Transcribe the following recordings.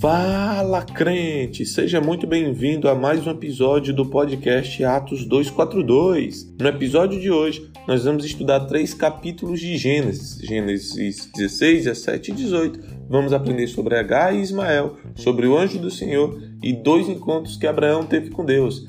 Fala crente, seja muito bem-vindo a mais um episódio do podcast Atos 242. No episódio de hoje, nós vamos estudar três capítulos de Gênesis, Gênesis 16, 17 e 18. Vamos aprender sobre H e Ismael, sobre o anjo do Senhor e dois encontros que Abraão teve com Deus.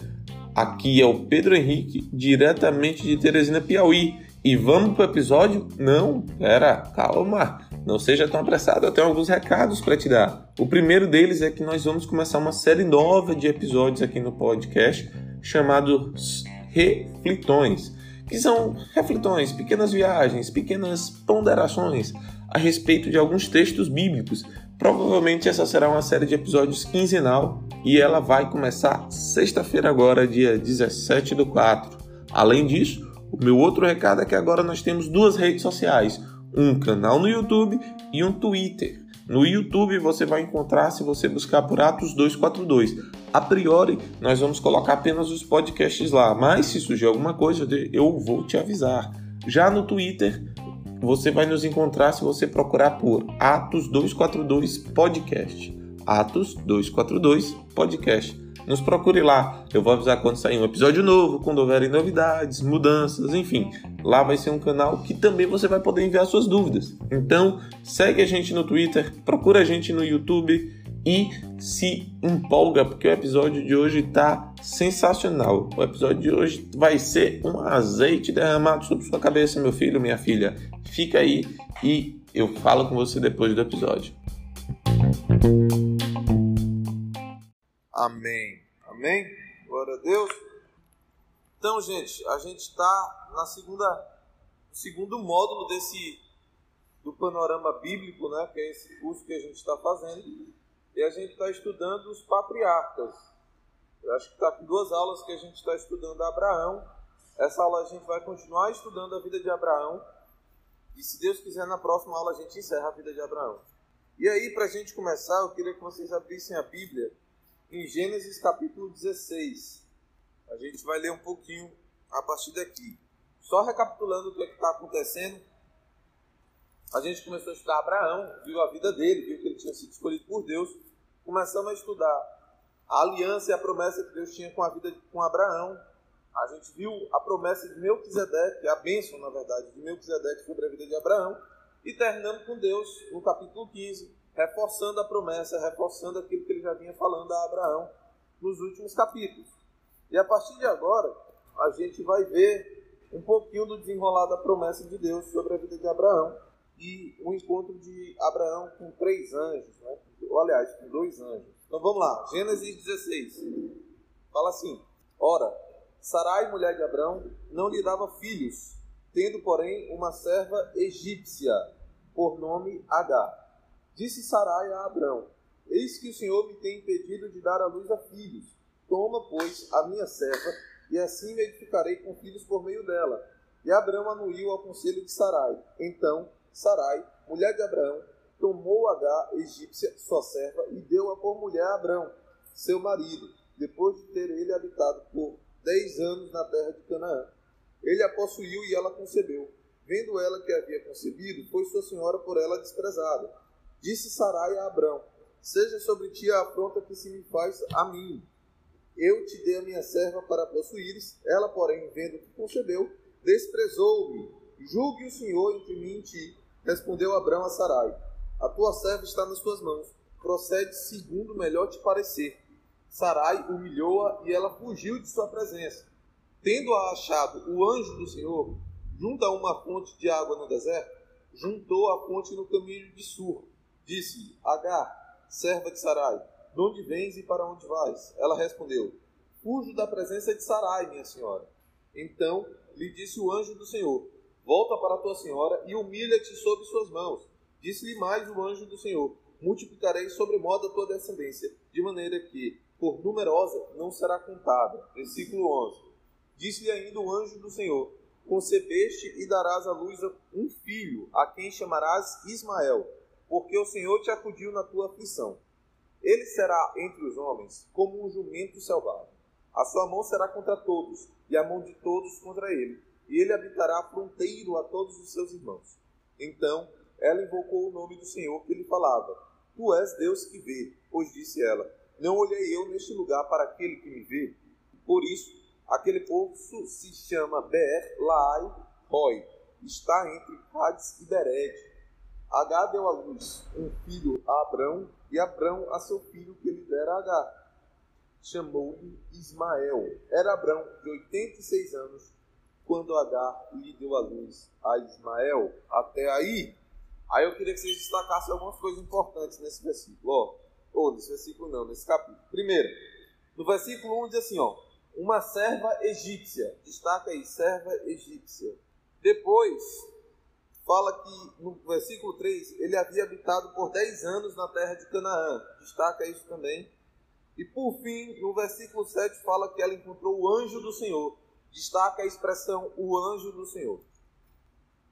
Aqui é o Pedro Henrique, diretamente de Teresina, Piauí. E vamos pro episódio? Não, pera, calma. Não seja tão apressado, eu tenho alguns recados para te dar. O primeiro deles é que nós vamos começar uma série nova de episódios aqui no podcast chamados Reflitões, que são reflitões, pequenas viagens, pequenas ponderações a respeito de alguns textos bíblicos. Provavelmente essa será uma série de episódios quinzenal e ela vai começar sexta-feira agora, dia 17 do 4. Além disso, o meu outro recado é que agora nós temos duas redes sociais um canal no YouTube e um Twitter. No YouTube você vai encontrar se você buscar por Atos 242. A priori, nós vamos colocar apenas os podcasts lá, mas se surgir alguma coisa, eu vou te avisar. Já no Twitter, você vai nos encontrar se você procurar por Atos 242 Podcast. Atos 242 Podcast. Nos procure lá. Eu vou avisar quando sair um episódio novo, quando houverem novidades, mudanças, enfim. Lá vai ser um canal que também você vai poder enviar suas dúvidas. Então, segue a gente no Twitter, procura a gente no YouTube e se empolga, porque o episódio de hoje está sensacional. O episódio de hoje vai ser um azeite derramado sobre sua cabeça, meu filho, minha filha. Fica aí e eu falo com você depois do episódio. Amém. Amém? Glória a Deus. Então, gente, a gente está na segunda, segundo módulo desse do panorama bíblico, né? Que é esse curso que a gente está fazendo. E a gente está estudando os patriarcas. Eu acho que está com duas aulas que a gente está estudando Abraão. Essa aula a gente vai continuar estudando a vida de Abraão. E se Deus quiser, na próxima aula a gente encerra a vida de Abraão. E aí, para a gente começar, eu queria que vocês abrissem a Bíblia em Gênesis capítulo 16. A gente vai ler um pouquinho a partir daqui. Só recapitulando o que é está acontecendo, a gente começou a estudar Abraão, viu a vida dele, viu que ele tinha sido escolhido por Deus. Começamos a estudar a aliança e a promessa que Deus tinha com a vida com Abraão. A gente viu a promessa de Melquisedeque, a bênção, na verdade, de Melquisedeque sobre a vida de Abraão. E terminamos com Deus no capítulo 15, reforçando a promessa, reforçando aquilo que ele já vinha falando a Abraão nos últimos capítulos. E a partir de agora, a gente vai ver um pouquinho do desenrolar da promessa de Deus sobre a vida de Abraão e o encontro de Abraão com três anjos, né? ou aliás, com dois anjos. Então vamos lá, Gênesis 16. Fala assim: Ora, Sarai, mulher de Abraão, não lhe dava filhos, tendo, porém, uma serva egípcia, por nome Agar. Disse Sarai a Abrão: Eis que o Senhor me tem impedido de dar à luz a filhos. Toma, pois, a minha serva, e assim me edificarei com filhos por meio dela. E Abrão anuiu ao conselho de Sarai. Então, Sarai, mulher de Abraão, tomou H, egípcia, sua serva, e deu-a por mulher a Abrão, seu marido, depois de ter ele habitado por dez anos na terra de Canaã. Ele a possuiu e ela concebeu. Vendo ela que havia concebido, foi sua senhora por ela desprezada. Disse Sarai a Abrão: Seja sobre ti a afronta que se me faz a mim. Eu te dei a minha serva para possuíres. Ela, porém, vendo que concebeu, desprezou-me. Julgue o Senhor entre mim e ti. Respondeu Abrão a Sarai: A tua serva está nas tuas mãos. Procede segundo melhor te parecer. Sarai humilhou-a e ela fugiu de sua presença. Tendo-a achado o anjo do Senhor, junto a uma fonte de água no deserto, juntou a fonte no caminho de Sur Disse-lhe, Agar, serva de Sarai, de onde vens e para onde vais? Ela respondeu, fujo da presença de Sarai, minha senhora. Então lhe disse o anjo do Senhor, volta para tua senhora e humilha-te sob suas mãos. Disse-lhe mais o anjo do Senhor, multiplicarei sobremodo a tua descendência, de maneira que, por numerosa, não será contada. Versículo 11. Disse-lhe ainda o anjo do Senhor, concebeste e darás à luz um filho, a quem chamarás Ismael porque o Senhor te acudiu na tua aflição. Ele será entre os homens como um jumento selvagem. A sua mão será contra todos, e a mão de todos contra ele, e ele habitará fronteiro a todos os seus irmãos. Então ela invocou o nome do Senhor que lhe falava. Tu és Deus que vê, pois disse ela: Não olhei eu neste lugar para aquele que me vê. Por isso, aquele poço se chama Ber Laai Roy, está entre Hades e Bered. H deu à luz um filho a Abrão, e Abrão a seu filho que lhe dera a. Chamou-lhe Ismael. Era Abrão de 86 anos quando Agar lhe deu a luz a Ismael. Até aí. Aí eu queria que vocês destacassem algumas coisas importantes nesse versículo. Ó, ou nesse versículo não, nesse capítulo. Primeiro, no versículo 1 diz assim, ó, uma serva egípcia. Destaca aí, serva egípcia. Depois, fala que no versículo 3 ele havia habitado por 10 anos na terra de Canaã. Destaca isso também. E por fim, no versículo 7 fala que ela encontrou o anjo do Senhor. Destaca a expressão o anjo do Senhor.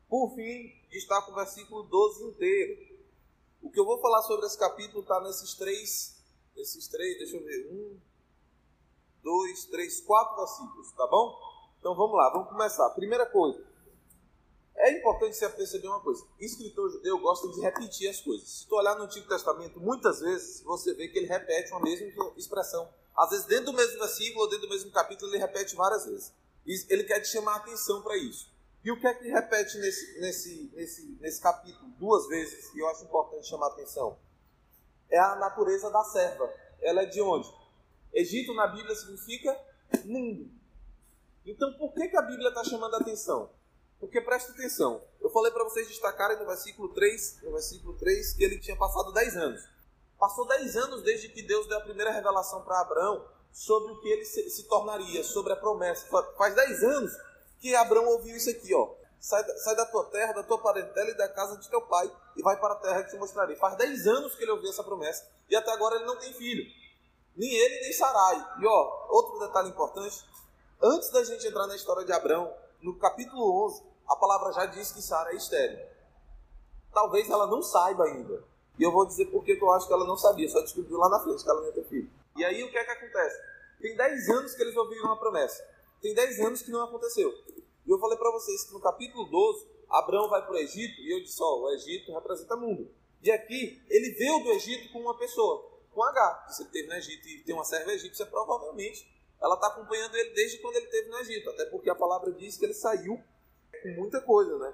Por fim, destaca o versículo 12 inteiro. O que eu vou falar sobre esse capítulo está nesses três, esses três, deixa eu ver, um, dois, três, quatro versículos, tá bom? Então vamos lá, vamos começar. Primeira coisa, é importante você perceber uma coisa: escritor judeu gosta de repetir as coisas. Se tu olhar no Antigo Testamento, muitas vezes você vê que ele repete uma mesma expressão. Às vezes, dentro do mesmo versículo ou dentro do mesmo capítulo, ele repete várias vezes. Ele quer te chamar a atenção para isso. E o que é que ele repete nesse, nesse, nesse, nesse capítulo duas vezes, e eu acho importante chamar a atenção? É a natureza da serva. Ela é de onde? Egito na Bíblia significa mundo. Então, por que, que a Bíblia está chamando a atenção? Porque presta atenção, eu falei para vocês destacarem no versículo 3, no versículo 3, que ele tinha passado 10 anos. Passou 10 anos desde que Deus deu a primeira revelação para Abraão sobre o que ele se, se, tornaria, sobre a promessa. Faz 10 anos que Abraão ouviu isso aqui, ó. Sai, sai da tua terra, da tua parentela e da casa de teu pai e vai para a terra que te mostrarei. Faz 10 anos que ele ouviu essa promessa e até agora ele não tem filho. Nem ele, nem Sarai. E ó, outro detalhe importante, antes da gente entrar na história de Abraão, no capítulo 11, a palavra já diz que Sara é estéril. Talvez ela não saiba ainda. E eu vou dizer porque eu acho que ela não sabia, só descobriu lá na frente que ela não ia ter filho. E aí o que é que acontece? Tem 10 anos que eles ouviram uma promessa. Tem 10 anos que não aconteceu. E eu falei para vocês que no capítulo 12, Abraão vai para o Egito, e eu disse, ó, o Egito representa mundo. E aqui, ele veio do Egito com uma pessoa, com H. Se ele esteve no Egito e tem uma serva egípcia, provavelmente ela está acompanhando ele desde quando ele esteve no Egito. Até porque a palavra diz que ele saiu com muita coisa, né?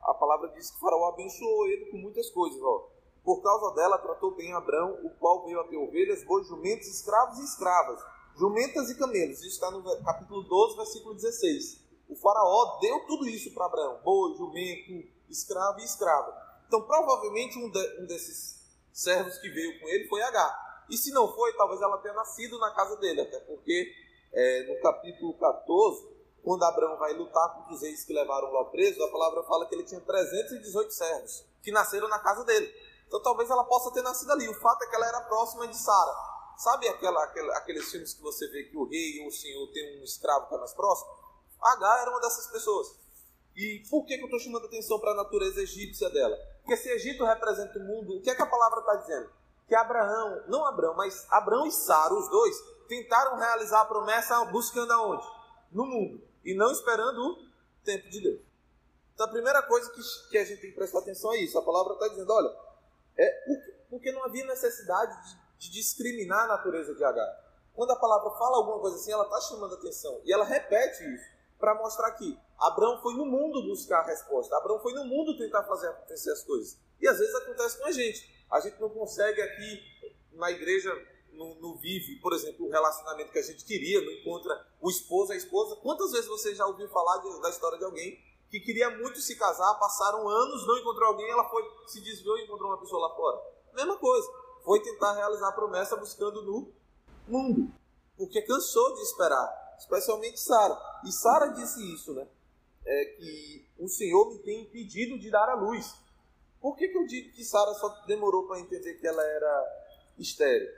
A palavra diz que o faraó abençoou ele com muitas coisas, ó. Por causa dela, tratou bem Abraão, o qual veio a ter ovelhas, bois, jumentos, escravos e escravas, jumentas e camelos. Isso está no capítulo 12, versículo 16. O faraó deu tudo isso para Abraão: boi, jumento, escravo e escrava. Então, provavelmente, um, de, um desses servos que veio com ele foi H. E se não foi, talvez ela tenha nascido na casa dele, até porque é, no capítulo 14 quando Abraão vai lutar contra os reis que levaram Ló preso, a palavra fala que ele tinha 318 servos que nasceram na casa dele. Então talvez ela possa ter nascido ali. O fato é que ela era próxima de Sara. Sabe aquela, aquela, aqueles filmes que você vê que o rei ou o senhor tem um escravo que é mais próximo? H era uma dessas pessoas. E por que, que eu estou chamando atenção para a natureza egípcia dela? Porque se Egito representa o mundo, o que é que a palavra está dizendo? Que Abraão, não Abraão, mas Abraão e Sara, os dois, tentaram realizar a promessa buscando aonde? No mundo e não esperando o tempo de Deus. Então a primeira coisa que, que a gente tem que prestar atenção é isso. A palavra está dizendo, olha, é porque não havia necessidade de, de discriminar a natureza de Agar. Quando a palavra fala alguma coisa assim, ela está chamando atenção. E ela repete isso para mostrar que Abraão foi no mundo buscar a resposta. Abraão foi no mundo tentar fazer acontecer as coisas. E às vezes acontece com a gente. A gente não consegue aqui na igreja não, vive, por exemplo, o relacionamento que a gente queria, não encontra o esposo, a esposa. Quantas vezes você já ouviu falar de, da história de alguém que queria muito se casar, passaram anos, não encontrou alguém, ela foi, se desviou e encontrou uma pessoa lá fora? Mesma coisa. Foi tentar realizar a promessa buscando no mundo. Porque cansou de esperar. Especialmente Sara. E Sara disse isso, né? É que o Senhor me tem impedido de dar a luz. Por que, que eu digo que Sara só demorou para entender que ela era estéreo?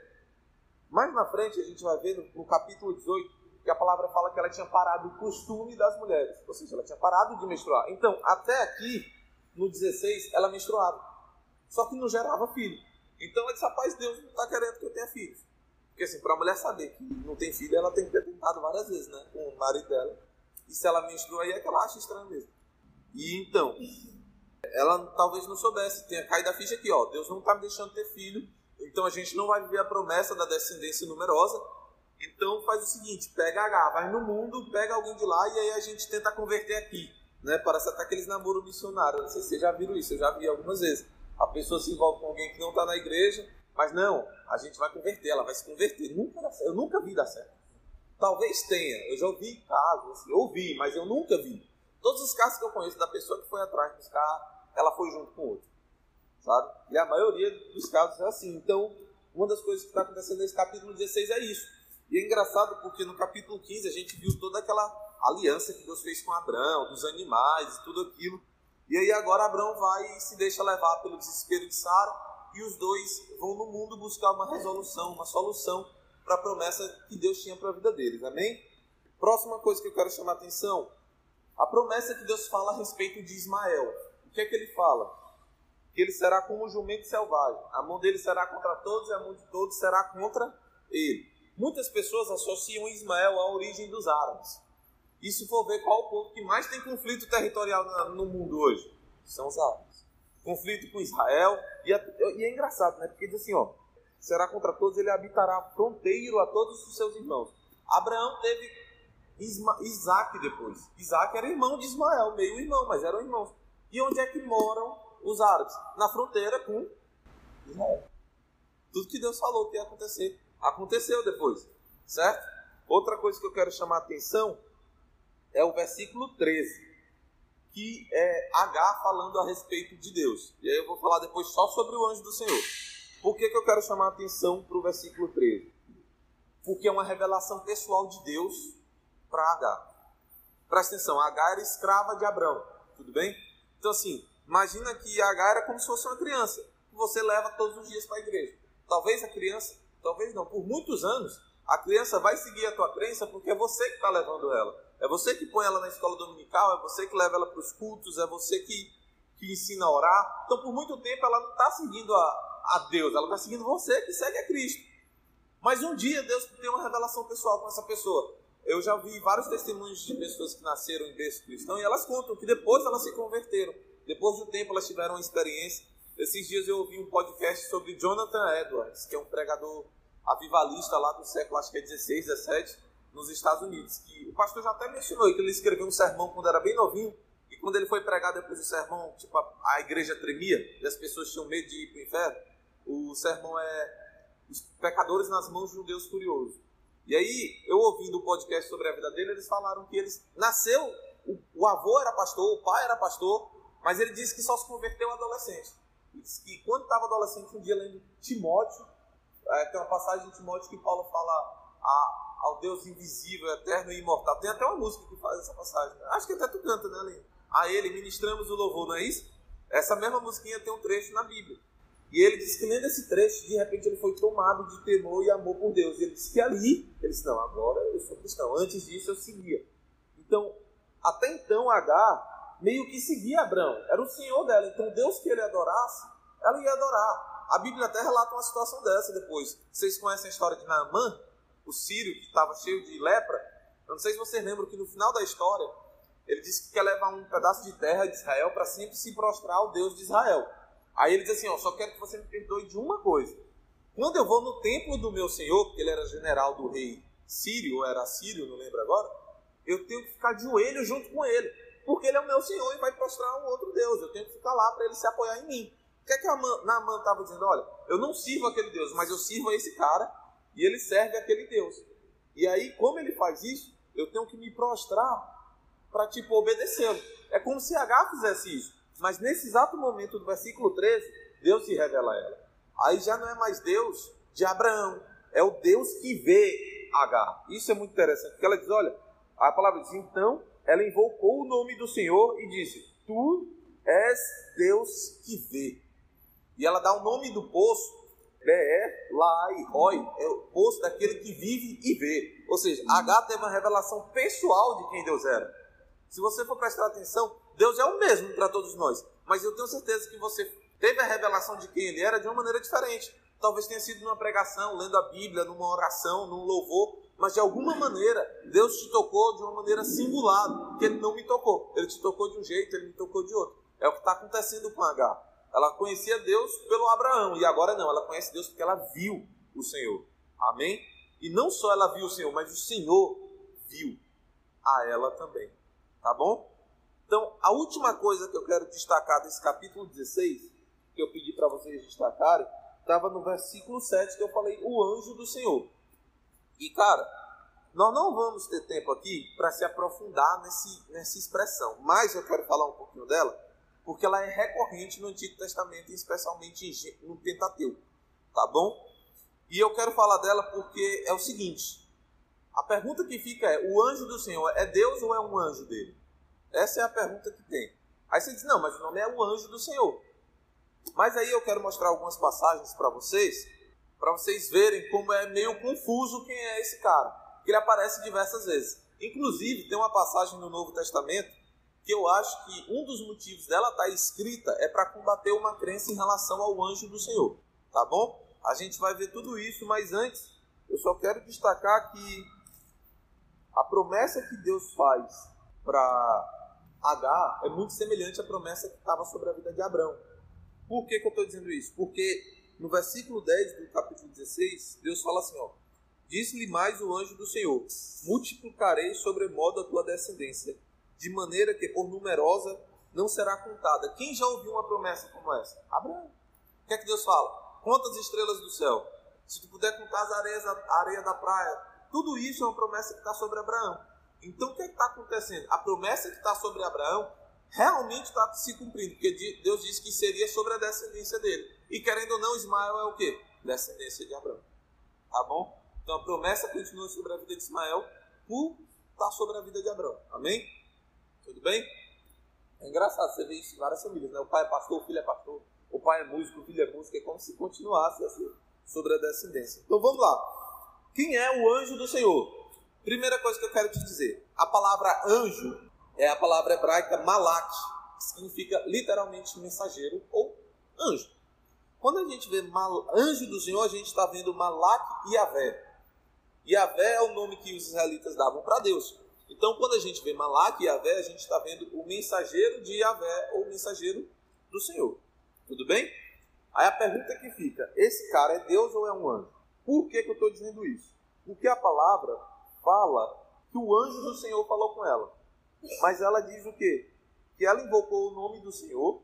Mais na frente a gente vai ver no, no capítulo 18 que a palavra fala que ela tinha parado o costume das mulheres, ou seja, ela tinha parado de menstruar. Então, até aqui, no 16, ela menstruava, só que não gerava filho. Então ela disse: rapaz, Deus não está querendo que eu tenha filhos. Porque assim, para a mulher saber que não tem filho, ela tem que ter tentado várias vezes, né, com o marido dela. E se ela menstrua, aí é que ela acha estranho mesmo. E então, ela talvez não soubesse, tenha caído a ficha aqui, ó, Deus não está me deixando ter filho, então a gente não vai viver a promessa da descendência numerosa. Então faz o seguinte, pega H, vai no mundo, pega alguém de lá e aí a gente tenta converter aqui. Né? Parece até aqueles namoros missionários. Não sei se vocês já viram isso, eu já vi algumas vezes. A pessoa se envolve com alguém que não está na igreja, mas não, a gente vai converter, ela vai se converter. Nunca. Eu nunca vi dar certo. Talvez tenha, eu já ouvi casos, assim, ouvi, mas eu nunca vi. Todos os casos que eu conheço da pessoa que foi atrás buscar, ela foi junto com outro. Sabe? E a maioria dos casos é assim. Então, uma das coisas que está acontecendo nesse capítulo 16 é isso. E é engraçado porque no capítulo 15 a gente viu toda aquela aliança que Deus fez com Abraão, dos animais e tudo aquilo. E aí agora Abraão vai e se deixa levar pelo desespero de Sara e os dois vão no mundo buscar uma resolução, uma solução para a promessa que Deus tinha para a vida deles. Amém? Próxima coisa que eu quero chamar a atenção, a promessa que Deus fala a respeito de Ismael. O que é que ele fala? Que ele será como um jumento selvagem. A mão dele será contra todos e a mão de todos será contra ele. Muitas pessoas associam Ismael à origem dos árabes. E se for ver qual o povo que mais tem conflito territorial no mundo hoje, são os árabes. Conflito com Israel. E é, e é engraçado, né? Porque diz assim, ó, será contra todos, ele habitará fronteiro a todos os seus irmãos. Abraão teve Isma, Isaac depois. Isaac era irmão de Ismael, meio irmão, mas eram irmãos. E onde é que moram os árabes? Na fronteira com Israel. Tudo que Deus falou que ia acontecer, aconteceu depois, certo? Outra coisa que eu quero chamar a atenção é o versículo 13, que é H falando a respeito de Deus. E aí eu vou falar depois só sobre o anjo do Senhor. Por que, que eu quero chamar a atenção para o versículo 13? Porque é uma revelação pessoal de Deus para H. Presta atenção, H era escrava de Abraão, tudo bem? Então assim, imagina que H era como se fosse uma criança, que você leva todos os dias para a igreja. Talvez a criança, talvez não, por muitos anos, a criança vai seguir a tua crença porque é você que está levando ela. É você que põe ela na escola dominical, é você que leva ela para os cultos, é você que, que ensina a orar. Então, por muito tempo, ela não está seguindo a, a Deus, ela está seguindo você que segue a Cristo. Mas um dia Deus tem uma revelação pessoal com essa pessoa. Eu já vi vários testemunhos de pessoas que nasceram em berço cristão e elas contam que depois elas se converteram. Depois do tempo elas tiveram uma experiência. Esses dias eu ouvi um podcast sobre Jonathan Edwards, que é um pregador avivalista lá do século, acho que é 16, 17 nos Estados Unidos, que o pastor já até mencionou que ele escreveu um sermão quando era bem novinho, e quando ele foi pregar depois do sermão, tipo, a, a igreja tremia e as pessoas tinham medo de ir para o inferno. O sermão é Os Pecadores nas Mãos de um Deus Curioso. E aí, eu ouvindo o podcast sobre a vida dele, eles falaram que ele nasceu, o, o avô era pastor, o pai era pastor, mas ele disse que só se converteu adolescente. Ele disse que quando estava adolescente, um dia lendo Timóteo, é, tem uma passagem de Timóteo que Paulo fala a, ao Deus invisível, eterno e imortal. Tem até uma música que faz essa passagem. Acho que até tu canta, né, Aline? A ele ministramos o louvor, não é isso? Essa mesma musiquinha tem um trecho na Bíblia. E ele disse que lendo esse trecho, de repente ele foi tomado de temor e amor por Deus. E ele disse que ali, ele disse, não, agora eu sou cristão. Antes disso eu seguia. Então, até então, H meio que seguia Abraão. Era o senhor dela. Então, Deus que ele adorasse, ela ia adorar. A Bíblia até relata uma situação dessa depois. Vocês conhecem a história de Naamã? o sírio que estava cheio de lepra. Eu não sei se vocês lembram que no final da história ele disse que quer levar um pedaço de terra de Israel para sempre se prostrar ao Deus de Israel. Aí ele diz assim: ó, só quero que você me perdoe de uma coisa. Quando eu vou no templo do meu senhor, porque ele era general do rei sírio, ou era sírio, não lembro agora, eu tenho que ficar de joelho junto com ele, porque ele é o meu senhor e vai prostrar um outro Deus. Eu tenho que ficar lá para ele se apoiar em mim. O que é que a Naaman estava dizendo? Olha, eu não sirvo aquele Deus, mas eu sirvo a esse cara e ele serve aquele Deus. E aí, como ele faz isso, eu tenho que me prostrar para tipo obedecê-lo. É como se H fizesse isso. Mas nesse exato momento do versículo 13, Deus se revela a ela. Aí já não é mais Deus de Abraão, é o Deus que vê H. Isso é muito interessante, porque ela diz: olha, a palavra diz, então ela invocou o nome do Senhor e disse: Tu és Deus que vê. E ela dá o nome do poço Beer, Lai, Roy, é o posto daquele que vive e vê. Ou seja, H teve uma revelação pessoal de quem Deus era. Se você for prestar atenção, Deus é o mesmo para todos nós. Mas eu tenho certeza que você teve a revelação de quem ele era de uma maneira diferente. Talvez tenha sido numa pregação, lendo a Bíblia, numa oração, num louvor, mas de alguma maneira Deus te tocou de uma maneira singular, que ele não me tocou. Ele te tocou de um jeito, ele me tocou de outro. É o que está acontecendo com H. Ela conhecia Deus pelo Abraão e agora não, ela conhece Deus porque ela viu o Senhor. Amém? E não só ela viu o Senhor, mas o Senhor viu a ela também. Tá bom? Então, a última coisa que eu quero destacar desse capítulo 16, que eu pedi para vocês destacarem, estava no versículo 7 que eu falei, o anjo do Senhor. E cara, nós não vamos ter tempo aqui para se aprofundar nesse, nessa expressão, mas eu quero falar um pouquinho dela, porque ela é recorrente no Antigo Testamento, especialmente no Pentateuco, tá bom? E eu quero falar dela porque é o seguinte: a pergunta que fica é: o anjo do Senhor é Deus ou é um anjo dele? Essa é a pergunta que tem. Aí você diz: não, mas o nome é o anjo do Senhor. Mas aí eu quero mostrar algumas passagens para vocês, para vocês verem como é meio confuso quem é esse cara. Ele aparece diversas vezes. Inclusive, tem uma passagem no Novo Testamento que eu acho que um dos motivos dela estar tá escrita é para combater uma crença em relação ao anjo do Senhor. Tá bom? A gente vai ver tudo isso, mas antes eu só quero destacar que a promessa que Deus faz para H é muito semelhante à promessa que estava sobre a vida de Abraão. Por que, que eu estou dizendo isso? Porque no versículo 10 do capítulo 16, Deus fala assim: ó, Disse-lhe mais o anjo do Senhor: Multiplicarei sobremodo a tua descendência, de maneira que por numerosa não será contada. Quem já ouviu uma promessa como essa? Abraão. O que é que Deus fala? Conta as estrelas do céu. Se tu puder contar as areias, a areia da praia, tudo isso é uma promessa que está sobre Abraão. Então o que é está acontecendo? A promessa que está sobre Abraão realmente está se cumprindo, porque Deus disse que seria sobre a descendência dele. E querendo ou não, Ismael é o quê? Descendência de Abraão. Tá bom? Então a promessa continua sobre a vida de Ismael por estar tá sobre a vida de Abraão. Amém? Tudo bem? É engraçado você ver isso em várias famílias, né? O pai é pastor, o filho é pastor, o pai é músico, o filho é músico, é como se continuasse assim, sobre a descendência. Então vamos lá. Quem é o anjo do Senhor? Primeira coisa que eu quero te dizer: a palavra anjo é a palavra hebraica malak, que significa literalmente mensageiro ou anjo. Quando a gente vê mal, anjo do Senhor, a gente está vendo Malak e Yahvé. Yahvé é o nome que os israelitas davam para Deus. Então, quando a gente vê Malak e Yahvé, a gente está vendo o mensageiro de Yahvé ou o mensageiro do Senhor. Tudo bem? Aí a pergunta que fica: esse cara é Deus ou é um anjo? Por que, que eu estou dizendo isso? Porque a palavra fala que o anjo do Senhor falou com ela. Mas ela diz o quê? Que ela invocou o nome do Senhor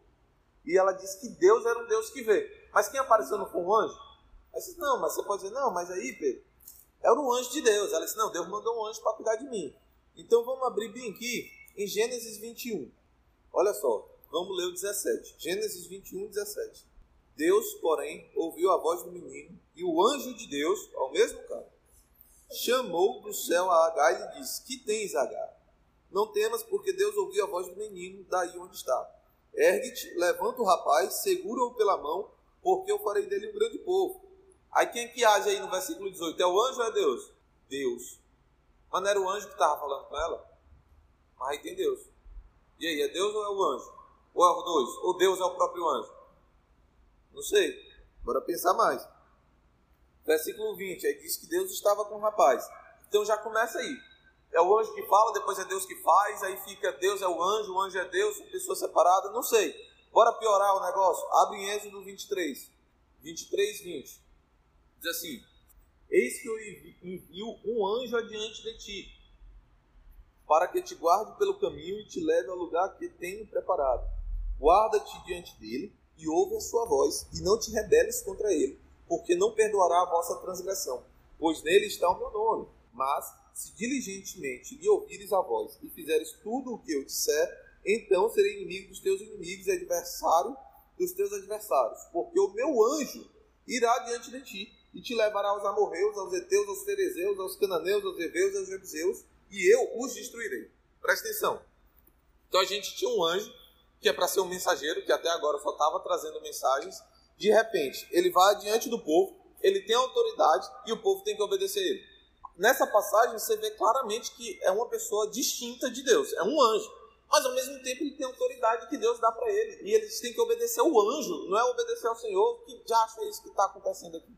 e ela disse que Deus era um Deus que vê. Mas quem apareceu não foi um anjo? Ela disse, não, mas você pode dizer, não, mas aí, Pedro, era um anjo de Deus. Ela disse, não, Deus mandou um anjo para cuidar de mim. Então vamos abrir bem aqui em Gênesis 21. Olha só, vamos ler o 17. Gênesis 21, 17. Deus, porém, ouviu a voz do menino e o anjo de Deus, ao mesmo cara, chamou do céu a Agar e disse: Que tens, Agar? Não temas, porque Deus ouviu a voz do menino daí onde está. Ergue-te, levanta o rapaz, segura-o pela mão, porque eu farei dele um grande povo. Aí quem é que age aí no versículo 18? É o anjo ou é Deus? Deus. Mas não era o anjo que estava falando com ela? Mas aí tem Deus. E aí, é Deus ou é o anjo? Ou é os dois? Ou Deus é o próprio anjo? Não sei. Bora pensar mais. Versículo 20, aí diz que Deus estava com o rapaz. Então já começa aí. É o anjo que fala, depois é Deus que faz, aí fica Deus é o anjo, o anjo é Deus, pessoa separada, não sei. Bora piorar o negócio? Abre em Êxodo 23. 23, 20. Diz assim: Eis que eu envio um anjo adiante de ti, para que te guarde pelo caminho e te leve ao lugar que tenho preparado. Guarda-te diante dele e ouve a sua voz, e não te rebeles contra ele, porque não perdoará a vossa transgressão, pois nele está o meu nome. Mas, se diligentemente lhe ouvires a voz e fizeres tudo o que eu disser, então serei inimigo dos teus inimigos e adversário dos teus adversários, porque o meu anjo irá diante de ti e te levará aos amorreus, aos heteus, aos ferezeus, aos cananeus, aos heveus, aos jebuseus, e eu os destruirei. Presta atenção. Então a gente tinha um anjo que é para ser um mensageiro, que até agora só estava trazendo mensagens. De repente, ele vai adiante do povo, ele tem autoridade e o povo tem que obedecer ele. Nessa passagem, você vê claramente que é uma pessoa distinta de Deus, é um anjo. Mas ao mesmo tempo, ele tem autoridade que Deus dá para ele. E eles têm que obedecer o anjo, não é obedecer ao Senhor. Que já acha isso que está acontecendo aqui?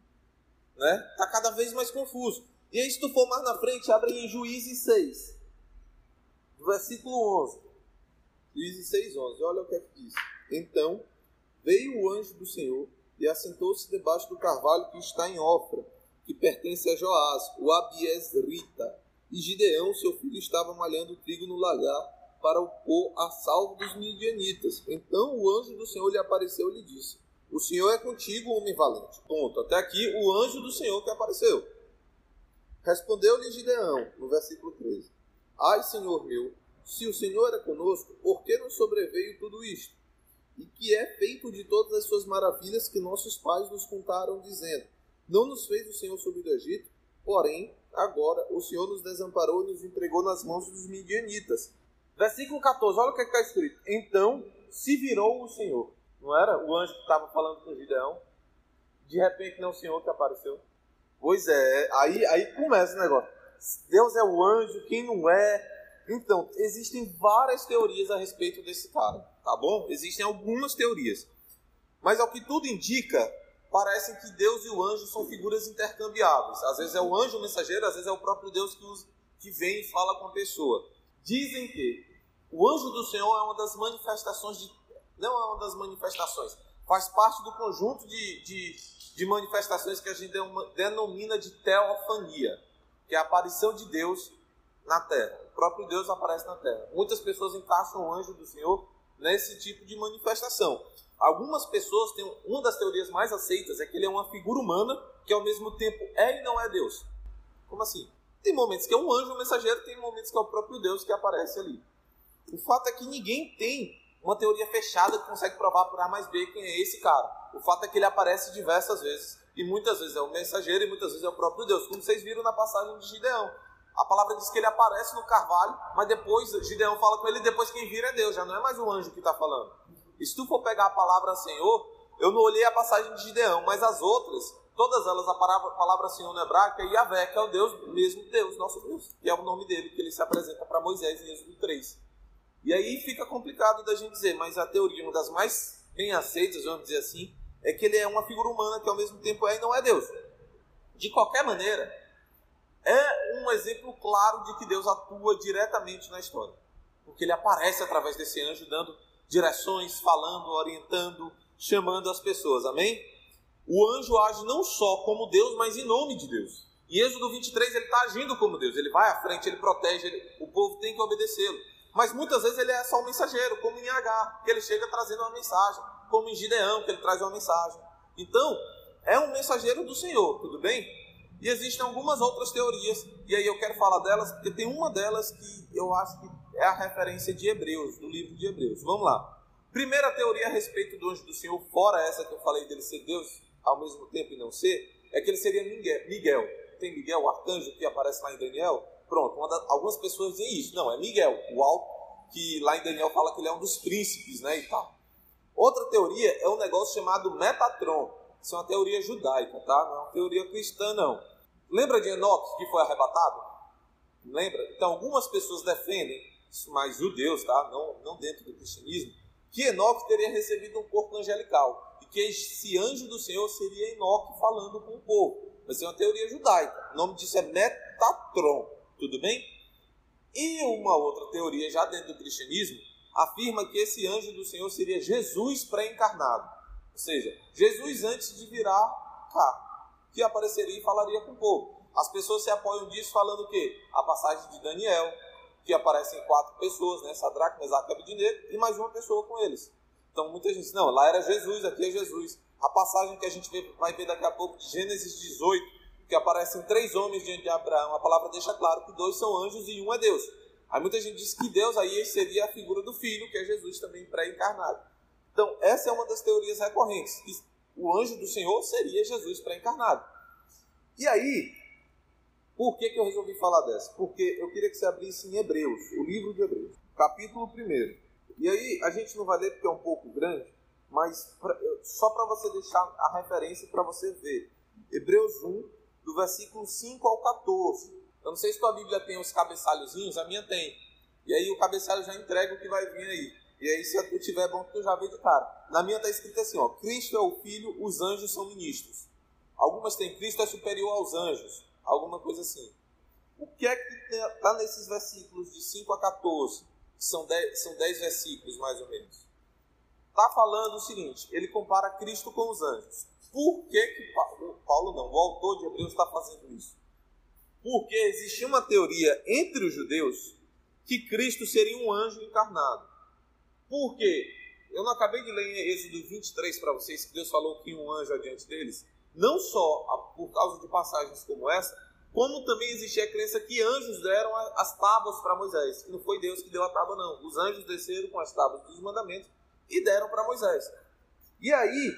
Né? Está cada vez mais confuso. E aí, se tu for mais na frente, abre em Juízes 6, versículo 11. Juízes 6, 11. Olha o que é que diz. Então veio o anjo do Senhor e assentou-se debaixo do carvalho que está em Ofra, que pertence a Joás, o Abiesrita. E Gideão, seu filho, estava malhando trigo no lagar para o pôr a salvo dos midianitas. Então o anjo do Senhor lhe apareceu e lhe disse: O Senhor é contigo, homem valente. Ponto. Até aqui o anjo do Senhor que apareceu. Respondeu-lhe Gideão, no versículo 13: Ai, Senhor meu, se o Senhor é conosco, por que nos sobreveio tudo isto? E que é feito de todas as suas maravilhas que nossos pais nos contaram, dizendo: Não nos fez o Senhor subir do Egito, porém, agora o Senhor nos desamparou e nos entregou nas mãos dos midianitas Versículo 14, olha o que é está escrito. Então se virou o Senhor. Não era o anjo que estava falando com Gideão? De repente não é o Senhor que apareceu. Pois é, aí, aí começa o negócio. Deus é o anjo, quem não é? Então, existem várias teorias a respeito desse cara, tá bom? Existem algumas teorias. Mas ao que tudo indica, parece que Deus e o anjo são figuras intercambiáveis. Às vezes é o anjo mensageiro, às vezes é o próprio Deus que, os, que vem e fala com a pessoa. Dizem que o anjo do Senhor é uma das manifestações de. Não é uma das manifestações, faz parte do conjunto de, de, de manifestações que a gente denomina de teofania, que é a aparição de Deus na terra. O próprio Deus aparece na terra. Muitas pessoas encaixam o anjo do Senhor nesse tipo de manifestação. Algumas pessoas têm uma das teorias mais aceitas é que ele é uma figura humana que ao mesmo tempo é e não é Deus. Como assim? Tem momentos que é um anjo um mensageiro, tem momentos que é o próprio Deus que aparece ali. O fato é que ninguém tem uma teoria fechada que consegue provar por A mais B quem é esse cara. O fato é que ele aparece diversas vezes. E muitas vezes é o mensageiro e muitas vezes é o próprio Deus. Como vocês viram na passagem de Gideão. A palavra diz que ele aparece no carvalho, mas depois Gideão fala com ele, depois quem vira é Deus, já não é mais o anjo que está falando. E se tu for pegar a palavra Senhor, eu não olhei a passagem de Gideão, mas as outras, todas elas, a palavra, a palavra Senhor no hebraico é Yahvé, que é o Deus, mesmo Deus, nosso Deus. Que é o nome dele, que ele se apresenta para Moisés em Êxodo 3. E aí fica complicado da gente dizer, mas a teoria, uma das mais bem aceitas, vamos dizer assim, é que ele é uma figura humana que ao mesmo tempo é e não é Deus. De qualquer maneira, é um exemplo claro de que Deus atua diretamente na história. Porque ele aparece através desse anjo, dando direções, falando, orientando, chamando as pessoas. Amém? O anjo age não só como Deus, mas em nome de Deus. Em Êxodo 23, ele está agindo como Deus. Ele vai à frente, ele protege, ele, o povo tem que obedecê-lo. Mas muitas vezes ele é só um mensageiro, como em H, que ele chega trazendo uma mensagem, como em Gideão, que ele traz uma mensagem. Então, é um mensageiro do Senhor, tudo bem? E existem algumas outras teorias, e aí eu quero falar delas, porque tem uma delas que eu acho que é a referência de Hebreus, do livro de Hebreus. Vamos lá. Primeira teoria a respeito do anjo do Senhor, fora essa que eu falei dele ser Deus ao mesmo tempo e não ser, é que ele seria Miguel. Tem Miguel, o arcanjo que aparece lá em Daniel, Pronto, da, algumas pessoas dizem isso. Não, é Miguel, o alto, que lá em Daniel fala que ele é um dos príncipes, né, e tal. Outra teoria é um negócio chamado Metatron. Isso é uma teoria judaica, tá? Não é uma teoria cristã, não. Lembra de Enoque, que foi arrebatado? Lembra? Então, algumas pessoas defendem, mas judeus, tá? Não, não dentro do cristianismo, que Enoque teria recebido um corpo angelical. E que esse anjo do Senhor seria Enoque falando com o povo. Mas é uma teoria judaica. O nome disso é Metatron. Tudo bem? E uma outra teoria, já dentro do cristianismo, afirma que esse anjo do Senhor seria Jesus pré-encarnado. Ou seja, Jesus antes de virar cá, que apareceria e falaria com o povo. As pessoas se apoiam disso falando o quê? A passagem de Daniel, que aparecem quatro pessoas, né? Sadraque, Mesaque e Abednego, e mais uma pessoa com eles. Então muita gente diz, não, lá era Jesus, aqui é Jesus. A passagem que a gente vai ver daqui a pouco de Gênesis 18, que aparecem três homens diante de Abraão, a palavra deixa claro que dois são anjos e um é Deus. Aí muita gente diz que Deus aí seria a figura do Filho, que é Jesus também pré-encarnado. Então, essa é uma das teorias recorrentes, que o anjo do Senhor seria Jesus pré-encarnado. E aí, por que, que eu resolvi falar dessa? Porque eu queria que você abrisse em Hebreus, o livro de Hebreus, capítulo 1. E aí, a gente não vai ler porque é um pouco grande, mas pra, só para você deixar a referência para você ver. Hebreus 1, do versículo 5 ao 14. Eu não sei se tua Bíblia tem os cabeçalhozinhos, a minha tem. E aí o cabeçalho já entrega o que vai vir aí. E aí, se tu tiver bom, tu já vê de cara. Na minha está escrito assim: ó, Cristo é o Filho, os anjos são ministros. Algumas têm Cristo é superior aos anjos. Alguma coisa assim. O que é que está nesses versículos de 5 a 14? são dez, são dez versículos mais ou menos, está falando o seguinte: ele compara Cristo com os anjos. Por que, que Paulo, Paulo não, o autor de Hebreus está fazendo isso? Porque existia uma teoria entre os judeus que Cristo seria um anjo encarnado. Por quê? Eu não acabei de ler em Êxodo 23 para vocês que Deus falou que um anjo adiante deles? Não só por causa de passagens como essa, como também existia a crença que anjos deram as tábuas para Moisés. Não foi Deus que deu a tábua, não. Os anjos desceram com as tábuas dos mandamentos e deram para Moisés. E aí,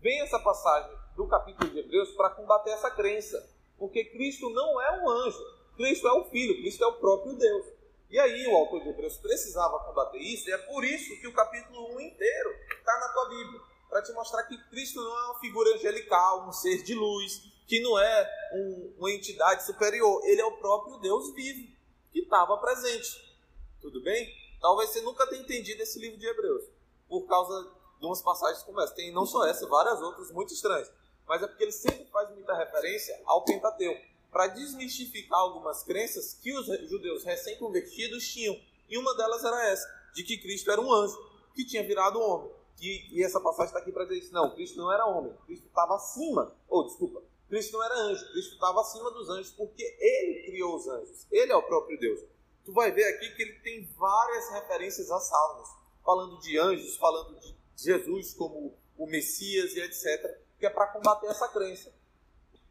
vem essa passagem do capítulo de Hebreus para combater essa crença. Porque Cristo não é um anjo, Cristo é o Filho, Cristo é o próprio Deus. E aí o autor de Hebreus precisava combater isso, e é por isso que o capítulo 1 inteiro está na tua Bíblia. Para te mostrar que Cristo não é uma figura angelical, um ser de luz, que não é um, uma entidade superior. Ele é o próprio Deus vivo, que estava presente. Tudo bem? Talvez você nunca tenha entendido esse livro de Hebreus, por causa de umas passagens como essa. Tem não só essa, várias outras muito estranhas. Mas é porque ele sempre faz muita referência ao Pentateuco, para desmistificar algumas crenças que os judeus recém-convertidos tinham. E uma delas era essa, de que Cristo era um anjo, que tinha virado homem. E, e essa passagem está aqui para dizer isso. Não, Cristo não era homem, Cristo estava acima. Ou, oh, desculpa, Cristo não era anjo, Cristo estava acima dos anjos, porque ele criou os anjos. Ele é o próprio Deus. Tu vai ver aqui que ele tem várias referências a salmos, falando de anjos, falando de Jesus como o Messias e etc que é para combater essa crença.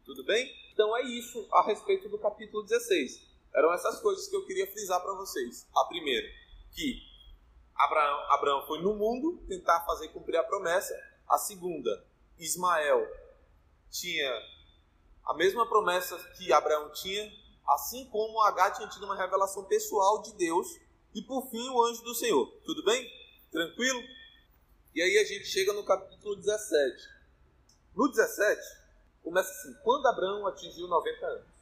Tudo bem? Então é isso a respeito do capítulo 16. Eram essas coisas que eu queria frisar para vocês. A primeira, que Abraão, Abraão foi no mundo tentar fazer cumprir a promessa. A segunda, Ismael tinha a mesma promessa que Abraão tinha, assim como Agar tinha tido uma revelação pessoal de Deus. E por fim, o anjo do Senhor. Tudo bem? Tranquilo? E aí a gente chega no capítulo 17. No 17, começa assim: quando Abraão atingiu 90 anos.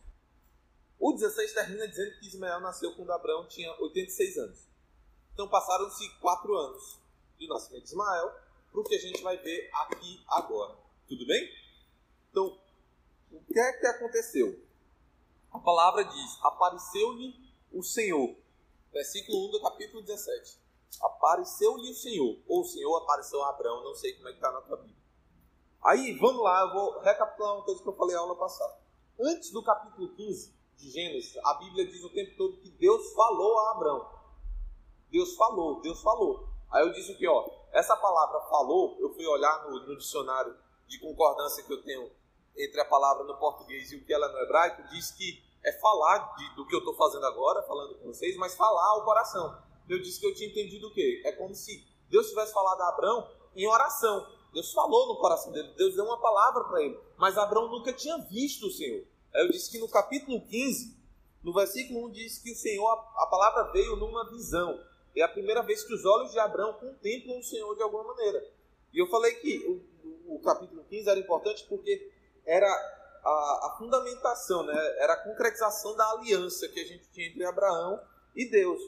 O 16 termina dizendo que Ismael nasceu quando Abraão tinha 86 anos. Então passaram-se quatro anos do nascimento de Ismael para o que a gente vai ver aqui agora. Tudo bem? Então, o que é que aconteceu? A palavra diz: Apareceu-lhe o Senhor. Versículo 1 do capítulo 17. Apareceu-lhe o Senhor. Ou o Senhor apareceu a Abraão, não sei como é que está na tua Bíblia. Aí, vamos lá, eu vou recapitular uma coisa que eu falei na aula passada. Antes do capítulo 15 de Gênesis, a Bíblia diz o tempo todo que Deus falou a Abraão. Deus falou, Deus falou. Aí eu disse o que, ó, essa palavra falou, eu fui olhar no, no dicionário de concordância que eu tenho entre a palavra no português e o que ela é no hebraico, diz que é falar de, do que eu estou fazendo agora, falando com vocês, mas falar ao coração. Eu disse que eu tinha entendido o quê? É como se Deus tivesse falado a Abraão em oração. Deus falou no coração dele, Deus deu uma palavra para ele, mas Abraão nunca tinha visto o Senhor. Eu disse que no capítulo 15, no versículo 1, diz que o Senhor, a, a palavra veio numa visão. É a primeira vez que os olhos de Abraão contemplam o Senhor de alguma maneira. E eu falei que o, o, o capítulo 15 era importante porque era a, a, fundamentação, né? era a concretização da aliança que a gente tinha entre Abraão e Deus.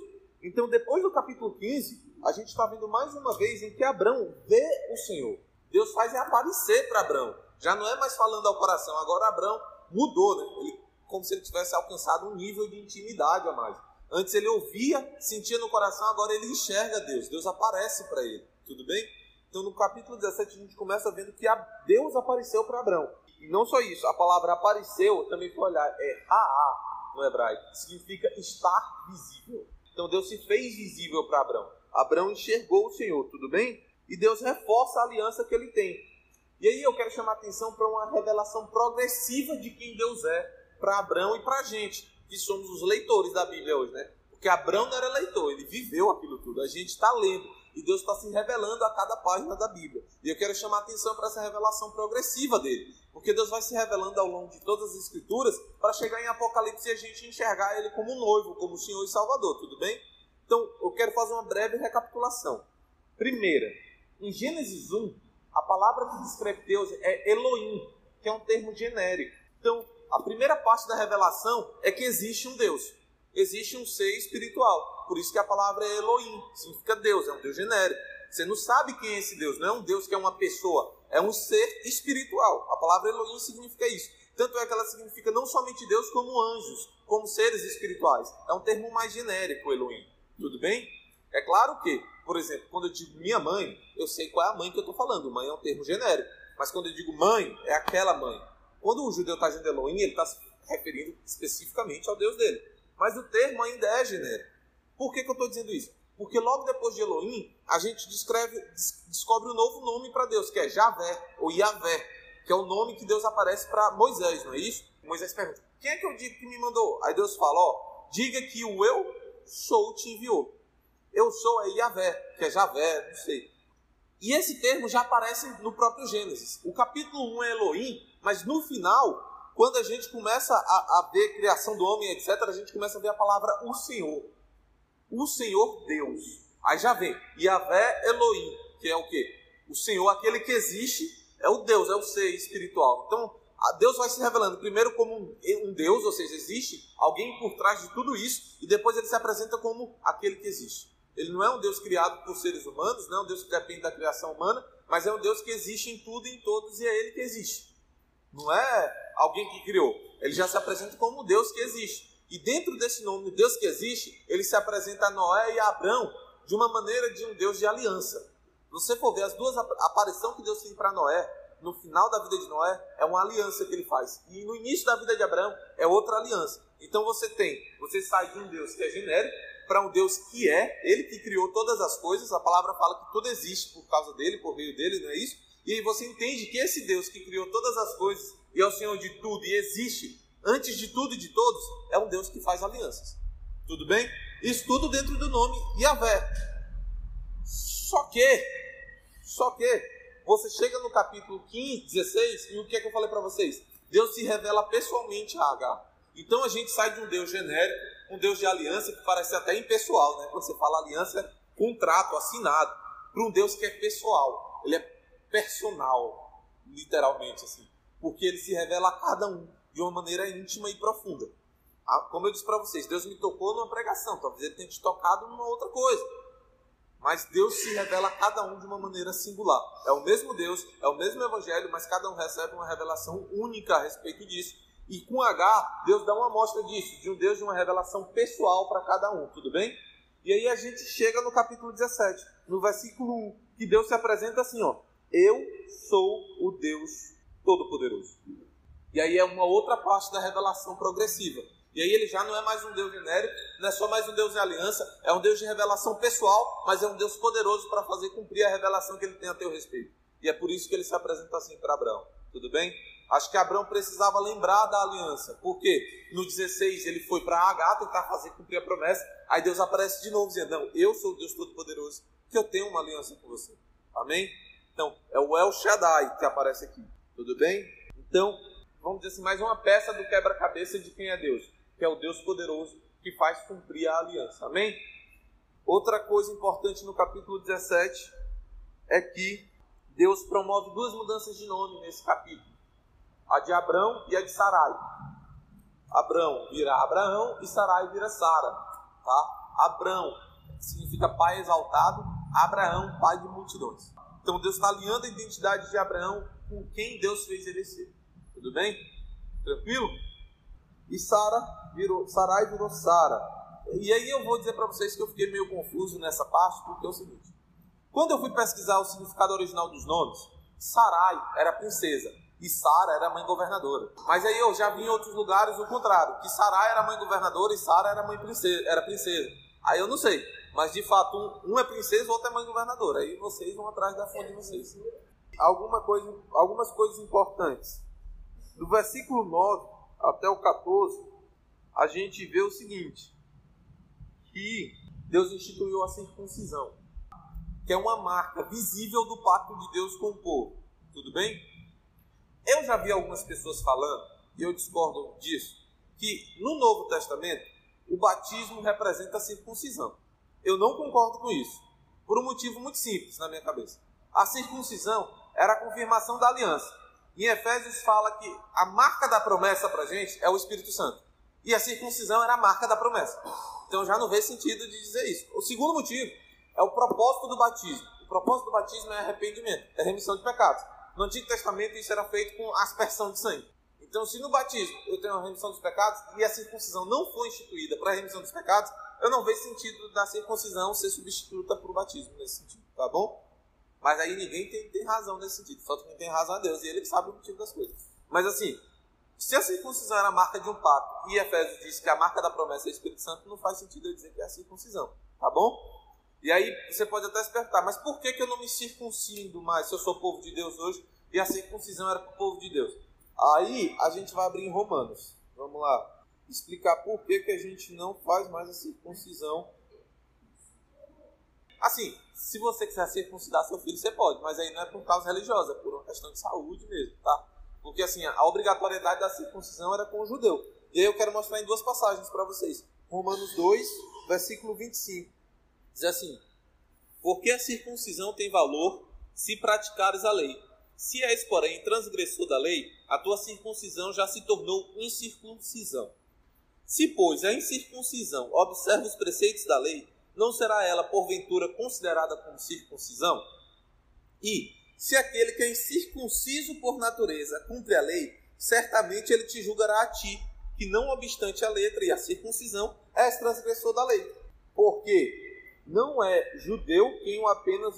Então, depois do capítulo 15, a gente está vendo mais uma vez em que Abraão vê o Senhor. Deus faz é aparecer para Abraão. Já não é mais falando ao coração, agora Abraão mudou, né? Ele, como se ele tivesse alcançado um nível de intimidade a mais. Antes ele ouvia, sentia no coração, agora ele enxerga Deus. Deus aparece para ele. Tudo bem? Então no capítulo 17 a gente começa vendo que Deus apareceu para Abraão. E não só isso, a palavra apareceu, também foi olhar, é Raá no hebraico, que significa estar visível. Então Deus se fez visível para Abraão. Abraão enxergou o Senhor, tudo bem? E Deus reforça a aliança que ele tem. E aí eu quero chamar a atenção para uma revelação progressiva de quem Deus é para Abraão e para a gente, que somos os leitores da Bíblia hoje, né? Porque Abraão não era leitor, ele viveu aquilo tudo. A gente está lendo e Deus está se revelando a cada página da Bíblia. E eu quero chamar a atenção para essa revelação progressiva dele, porque Deus vai se revelando ao longo de todas as Escrituras para chegar em Apocalipse e a gente enxergar ele como noivo, como Senhor e Salvador, tudo bem? Então eu quero fazer uma breve recapitulação. Primeira, em Gênesis 1, a palavra que descreve Deus é Elohim, que é um termo genérico. Então, a primeira parte da revelação é que existe um Deus, existe um ser espiritual. Por isso que a palavra é Elohim, significa Deus, é um Deus genérico. Você não sabe quem é esse Deus, não é um Deus que é uma pessoa, é um ser espiritual. A palavra Elohim significa isso. Tanto é que ela significa não somente Deus, como anjos, como seres espirituais. É um termo mais genérico, Elohim. Tudo bem? É claro que, por exemplo, quando eu digo minha mãe, eu sei qual é a mãe que eu estou falando. Mãe é um termo genérico. Mas quando eu digo mãe, é aquela mãe. Quando o judeu está dizendo Elohim, ele está se referindo especificamente ao Deus dele. Mas o termo ainda é genérico. Por que, que eu estou dizendo isso? Porque logo depois de Elohim, a gente descreve, descobre um novo nome para Deus, que é Javé, ou Yavé, que é o nome que Deus aparece para Moisés, não é isso? Moisés pergunta: Quem é que eu digo que me mandou? Aí Deus fala: Ó, diga que o eu sou te enviou. Eu sou é Yavé, que é Javé, não sei. E esse termo já aparece no próprio Gênesis. O capítulo 1 é Elohim, mas no final, quando a gente começa a, a ver a criação do homem, etc., a gente começa a ver a palavra o Senhor. O Senhor Deus. Aí já vem Yahvé Elohim, que é o quê? O Senhor, aquele que existe, é o Deus, é o ser espiritual. Então, Deus vai se revelando primeiro como um, Deus, ou seja, existe alguém por trás de tudo isso, e depois ele se apresenta como aquele que existe. Ele não é um Deus criado por seres humanos, não é um Deus que depende da criação humana, mas é um Deus que existe em tudo e em todos, e é ele que existe. Não é alguém que criou. Ele já se apresenta como o Deus que existe. E dentro desse nome, Deus que existe, ele se apresenta a Noé e a Abraão de uma maneira de um Deus de aliança. Se você for ver as duas aparições que Deus tem para Noé, no final da vida de Noé, é uma aliança que ele faz. E no início da vida de Abraão, é outra aliança. Então você tem, você sai de um Deus que é genérico para um Deus que é, ele que criou todas as coisas, a palavra fala que tudo existe por causa dele, por meio dele, não é isso? E aí você entende que esse Deus que criou todas as coisas e é o Senhor de tudo e existe antes de tudo e de todos, é um Deus que faz alianças. Tudo bem? Isso tudo dentro do nome Yahvé. Só que, só que, você chega no capítulo 15, 16, e o que é que eu falei para vocês? Deus se revela pessoalmente a H. Então a gente sai de um Deus genérico, um Deus de aliança que parece até impessoal, né? Quando você fala aliança, contrato assinado, para um Deus que é pessoal. Ele é personal, literalmente assim, porque ele se revela a cada um de uma maneira íntima e profunda. Ah, como eu disse para vocês, Deus me tocou numa pregação, talvez ele tenha te tocado numa outra coisa. Mas Deus se revela a cada um de uma maneira singular. É o mesmo Deus, é o mesmo Evangelho, mas cada um recebe uma revelação única a respeito disso. E com H, Deus dá uma amostra disso, de um Deus de uma revelação pessoal para cada um, tudo bem? E aí a gente chega no capítulo 17, no versículo 1, que Deus se apresenta assim, ó: Eu sou o Deus Todo-Poderoso. E aí é uma outra parte da revelação progressiva. E aí ele já não é mais um Deus genérico, não é só mais um Deus de aliança, é um Deus de revelação pessoal, mas é um Deus poderoso para fazer cumprir a revelação que ele tem a teu respeito. E é por isso que ele se apresenta assim para Abraão. Tudo bem? Acho que Abraão precisava lembrar da aliança, porque no 16 ele foi para Agar tentar fazer cumprir a promessa, aí Deus aparece de novo dizendo: Não, eu sou o Deus Todo-Poderoso, que eu tenho uma aliança com você. Amém? Então, é o El Shaddai que aparece aqui. Tudo bem? Então, vamos dizer assim, mais uma peça do quebra-cabeça de quem é Deus que é o Deus poderoso que faz cumprir a aliança. Amém? Outra coisa importante no capítulo 17 é que Deus promove duas mudanças de nome nesse capítulo: a de Abrão e a de Sarai. Abrão vira Abraão e Sarai vira Sara. Tá? Abrão significa pai exaltado, Abraão, pai de multidões. Então Deus está alinhando a identidade de Abraão com quem Deus fez ele ser. Tudo bem? Tranquilo? E Sara virou, Sarai virou Sara. E aí eu vou dizer para vocês que eu fiquei meio confuso nessa parte, porque é o seguinte: quando eu fui pesquisar o significado original dos nomes, Sarai era princesa e Sara era mãe governadora. Mas aí eu já vi em outros lugares o contrário, que Sarai era mãe governadora e Sara era mãe princesa, era princesa. Aí eu não sei, mas de fato um, um é princesa, o outro é mãe governadora. Aí vocês vão atrás da fonte de vocês. Alguma coisa, algumas coisas importantes. Do versículo 9 até o 14, a gente vê o seguinte: que Deus instituiu a circuncisão, que é uma marca visível do pacto de Deus com o povo. Tudo bem? Eu já vi algumas pessoas falando, e eu discordo disso, que no Novo Testamento o batismo representa a circuncisão. Eu não concordo com isso, por um motivo muito simples na minha cabeça. A circuncisão era a confirmação da aliança. Em Efésios fala que a marca da promessa para gente é o Espírito Santo. E a circuncisão era a marca da promessa. Então já não vê sentido de dizer isso. O segundo motivo é o propósito do batismo. O propósito do batismo é arrependimento, é remissão de pecados. No Antigo Testamento isso era feito com aspersão de sangue. Então, se no batismo eu tenho a remissão dos pecados e a circuncisão não foi instituída para a remissão dos pecados, eu não vejo sentido da circuncisão ser substituta por batismo nesse sentido, tá bom? Mas aí ninguém tem, tem razão nesse sentido, só quem tem razão é Deus, e ele sabe o motivo das coisas. Mas assim, se a circuncisão era a marca de um pacto e Efésios diz que a marca da promessa é o Espírito Santo, não faz sentido eu dizer que é a circuncisão, tá bom? E aí você pode até se perguntar, mas por que, que eu não me circuncindo mais se eu sou povo de Deus hoje e a circuncisão era para o povo de Deus? Aí a gente vai abrir em Romanos. Vamos lá. Explicar por que, que a gente não faz mais a circuncisão. Assim, se você quiser circuncidar seu filho, você pode, mas aí não é por causa religiosa, é por uma questão de saúde mesmo, tá? Porque assim, a obrigatoriedade da circuncisão era com o judeu. E aí eu quero mostrar em duas passagens para vocês. Romanos 2, versículo 25. Diz assim: Porque a circuncisão tem valor se praticares a lei. Se és, porém, transgressor da lei, a tua circuncisão já se tornou incircuncisão. Se, pois, a incircuncisão observa os preceitos da lei, não será ela, porventura, considerada como circuncisão? E, se aquele que é incircunciso por natureza cumpre a lei, certamente ele te julgará a ti, que não obstante a letra e a circuncisão, és transgressor da lei. Porque não é judeu quem o, apenas,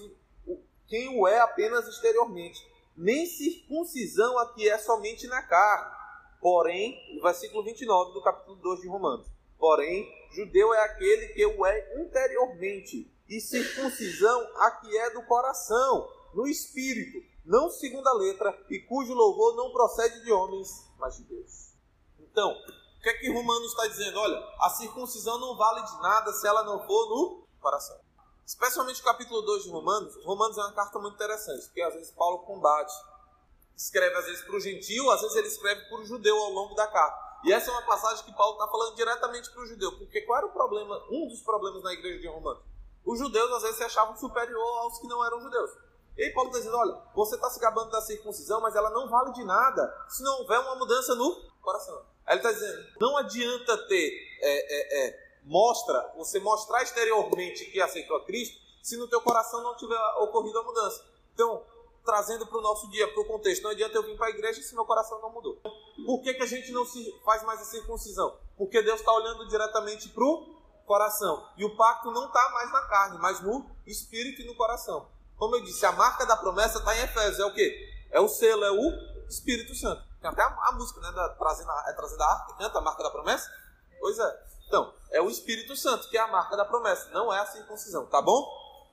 quem o é apenas exteriormente, nem circuncisão aqui é somente na carne. Porém, versículo 29 do capítulo 2 de Romanos. Porém, judeu é aquele que o é interiormente, e circuncisão aqui é do coração no espírito, não segundo a letra, e cujo louvor não procede de homens, mas de Deus. Então, o que é que Romanos está dizendo? Olha, a circuncisão não vale de nada se ela não for no coração. Especialmente o capítulo 2 de Romanos. Romanos é uma carta muito interessante, porque às vezes Paulo combate. Escreve às vezes para o gentil, às vezes ele escreve para o judeu ao longo da carta. E essa é uma passagem que Paulo está falando diretamente para o judeu. Porque qual era o problema, um dos problemas na igreja de Romanos? Os judeus às vezes se achavam superior aos que não eram judeus. E aí Paulo está dizendo, olha, você está se gabando da circuncisão, mas ela não vale de nada se não houver uma mudança no coração. Aí ele está dizendo, não adianta ter, é, é, é, mostra, você mostrar exteriormente que aceitou a Cristo, se no teu coração não tiver ocorrido a mudança. Então, trazendo para o nosso dia, para o contexto, não adianta eu vir para a igreja se meu coração não mudou. Por que, que a gente não se faz mais a circuncisão? Porque Deus está olhando diretamente para o coração. E o pacto não está mais na carne, mas no espírito e no coração. Como eu disse, a marca da promessa está em Efésios. É o quê? É o selo, é o Espírito Santo. Tem até a, a música, né? Da, trazendo a, é trazendo a arca, canta a marca da promessa. Pois é. Então, é o Espírito Santo que é a marca da promessa, não é a circuncisão, tá bom?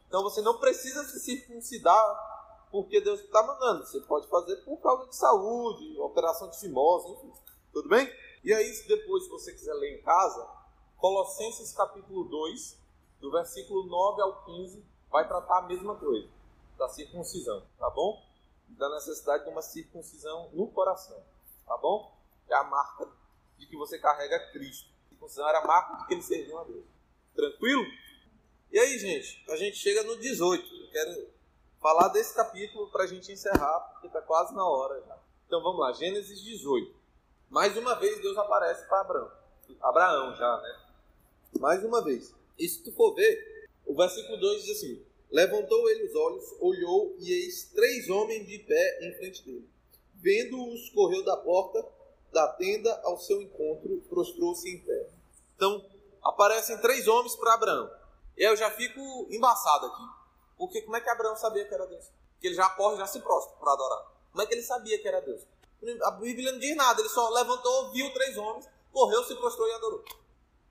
Então você não precisa se circuncidar porque Deus está mandando. Você pode fazer por causa de saúde, operação de fimose, enfim. Tudo bem? E aí, se depois você quiser ler em casa, Colossenses capítulo 2, do versículo 9 ao 15, vai tratar a mesma coisa, da circuncisão, tá bom? Da necessidade de uma circuncisão no coração, tá bom? É a marca de que você carrega Cristo. Circuncisão era a marca de que ele serviu a Deus. Tranquilo? E aí, gente, a gente chega no 18. Eu quero falar desse capítulo para a gente encerrar, porque está quase na hora já. Então vamos lá, Gênesis 18. Mais uma vez Deus aparece para Abraão. Abraão já, né? Mais uma vez. E se tu for ver, o versículo 2 diz assim: Levantou ele os olhos, olhou, e eis três homens de pé em frente dele. Vendo-os, correu da porta da tenda ao seu encontro, prostrou-se em pé. Então, aparecem três homens para Abraão. E eu já fico embaçado aqui. Porque como é que Abraão sabia que era Deus? Que ele já corre, já se prostra para adorar. Como é que ele sabia que era Deus? A Bíblia não diz nada, ele só levantou, viu três homens, correu, se prostrou e adorou.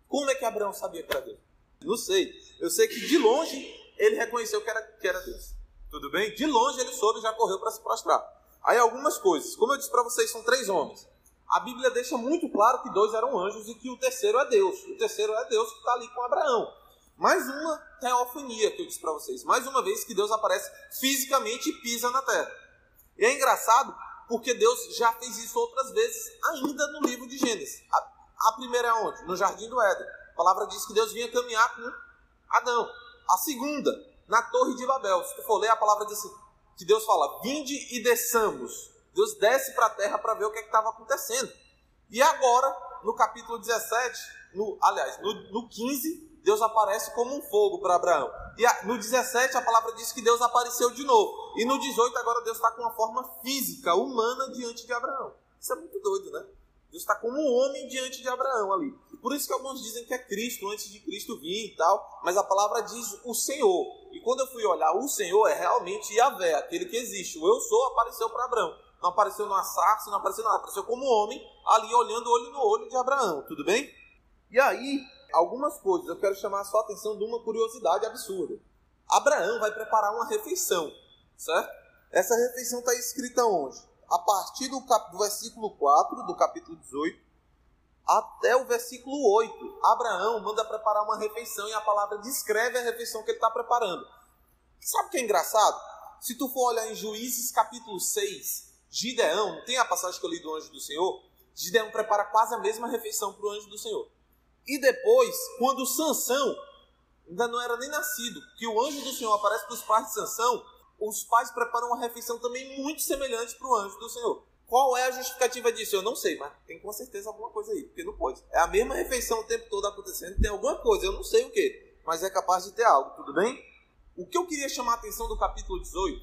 Como é que Abraão sabia que era Deus? Não sei. Eu sei que de longe ele reconheceu que era, que era Deus. Tudo bem? De longe ele soube e já correu para se prostrar. Aí algumas coisas. Como eu disse para vocês, são três homens. A Bíblia deixa muito claro que dois eram anjos e que o terceiro é Deus. O terceiro é Deus que está ali com Abraão. Mais uma teofania que eu disse para vocês. Mais uma vez que Deus aparece fisicamente e pisa na terra. E é engraçado porque Deus já fez isso outras vezes, ainda no livro de Gênesis. A, a primeira é onde? No jardim do Éden. A palavra diz que Deus vinha caminhar com Adão. A segunda, na Torre de Babel. Se tu for ler, a palavra diz assim, que Deus fala, vinde e desçamos. Deus desce para a terra para ver o que é estava acontecendo. E agora, no capítulo 17, no, aliás, no, no 15, Deus aparece como um fogo para Abraão. E a, no 17, a palavra diz que Deus apareceu de novo. E no 18, agora Deus está com uma forma física, humana, diante de Abraão. Isso é muito doido, né? Deus está como um homem diante de Abraão ali. Por isso que alguns dizem que é Cristo, antes de Cristo vir e tal, mas a palavra diz o Senhor. E quando eu fui olhar, o Senhor é realmente Yahvé, aquele que existe. O eu sou apareceu para Abraão. Não apareceu numa sarça, não apareceu nada, apareceu como homem, ali olhando olho no olho de Abraão, tudo bem? E aí, algumas coisas, eu quero chamar a sua atenção de uma curiosidade absurda. Abraão vai preparar uma refeição, certo? Essa refeição está escrita onde? A partir do, cap... do versículo 4 do capítulo 18 até o versículo 8. Abraão manda preparar uma refeição e a palavra descreve a refeição que ele está preparando. Sabe o que é engraçado? Se tu for olhar em Juízes capítulo 6, Gideão, tem a passagem que eu li do anjo do Senhor? Gideão prepara quase a mesma refeição para o anjo do Senhor. E depois, quando Sansão ainda não era nem nascido, que o anjo do Senhor aparece para os pais de Sansão, os pais preparam uma refeição também muito semelhante para o anjo do Senhor. Qual é a justificativa disso? Eu não sei, mas tem com certeza alguma coisa aí, porque não pode. É a mesma refeição o tempo todo acontecendo, tem alguma coisa, eu não sei o que, mas é capaz de ter algo, tudo bem? O que eu queria chamar a atenção do capítulo 18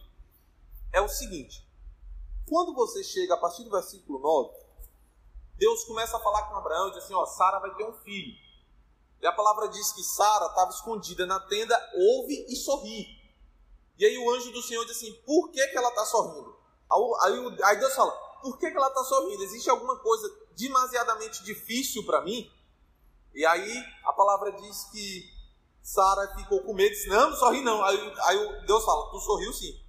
é o seguinte: quando você chega a partir do versículo 9, Deus começa a falar com Abraão e diz assim: Ó, Sara vai ter um filho. E a palavra diz que Sara estava escondida na tenda, ouve e sorri. E aí o anjo do Senhor diz assim: Por que, que ela está sorrindo? Aí, aí Deus fala: por que, que ela está sorrindo? Existe alguma coisa demasiadamente difícil para mim? E aí a palavra diz que Sara ficou com medo, disse, não, não sorri não. Aí, aí Deus fala, tu sorriu sim.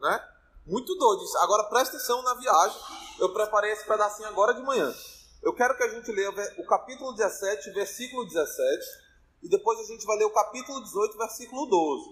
Né? Muito doido isso. Agora presta atenção na viagem. Eu preparei esse pedacinho agora de manhã. Eu quero que a gente leia o capítulo 17, versículo 17, e depois a gente vai ler o capítulo 18, versículo 12.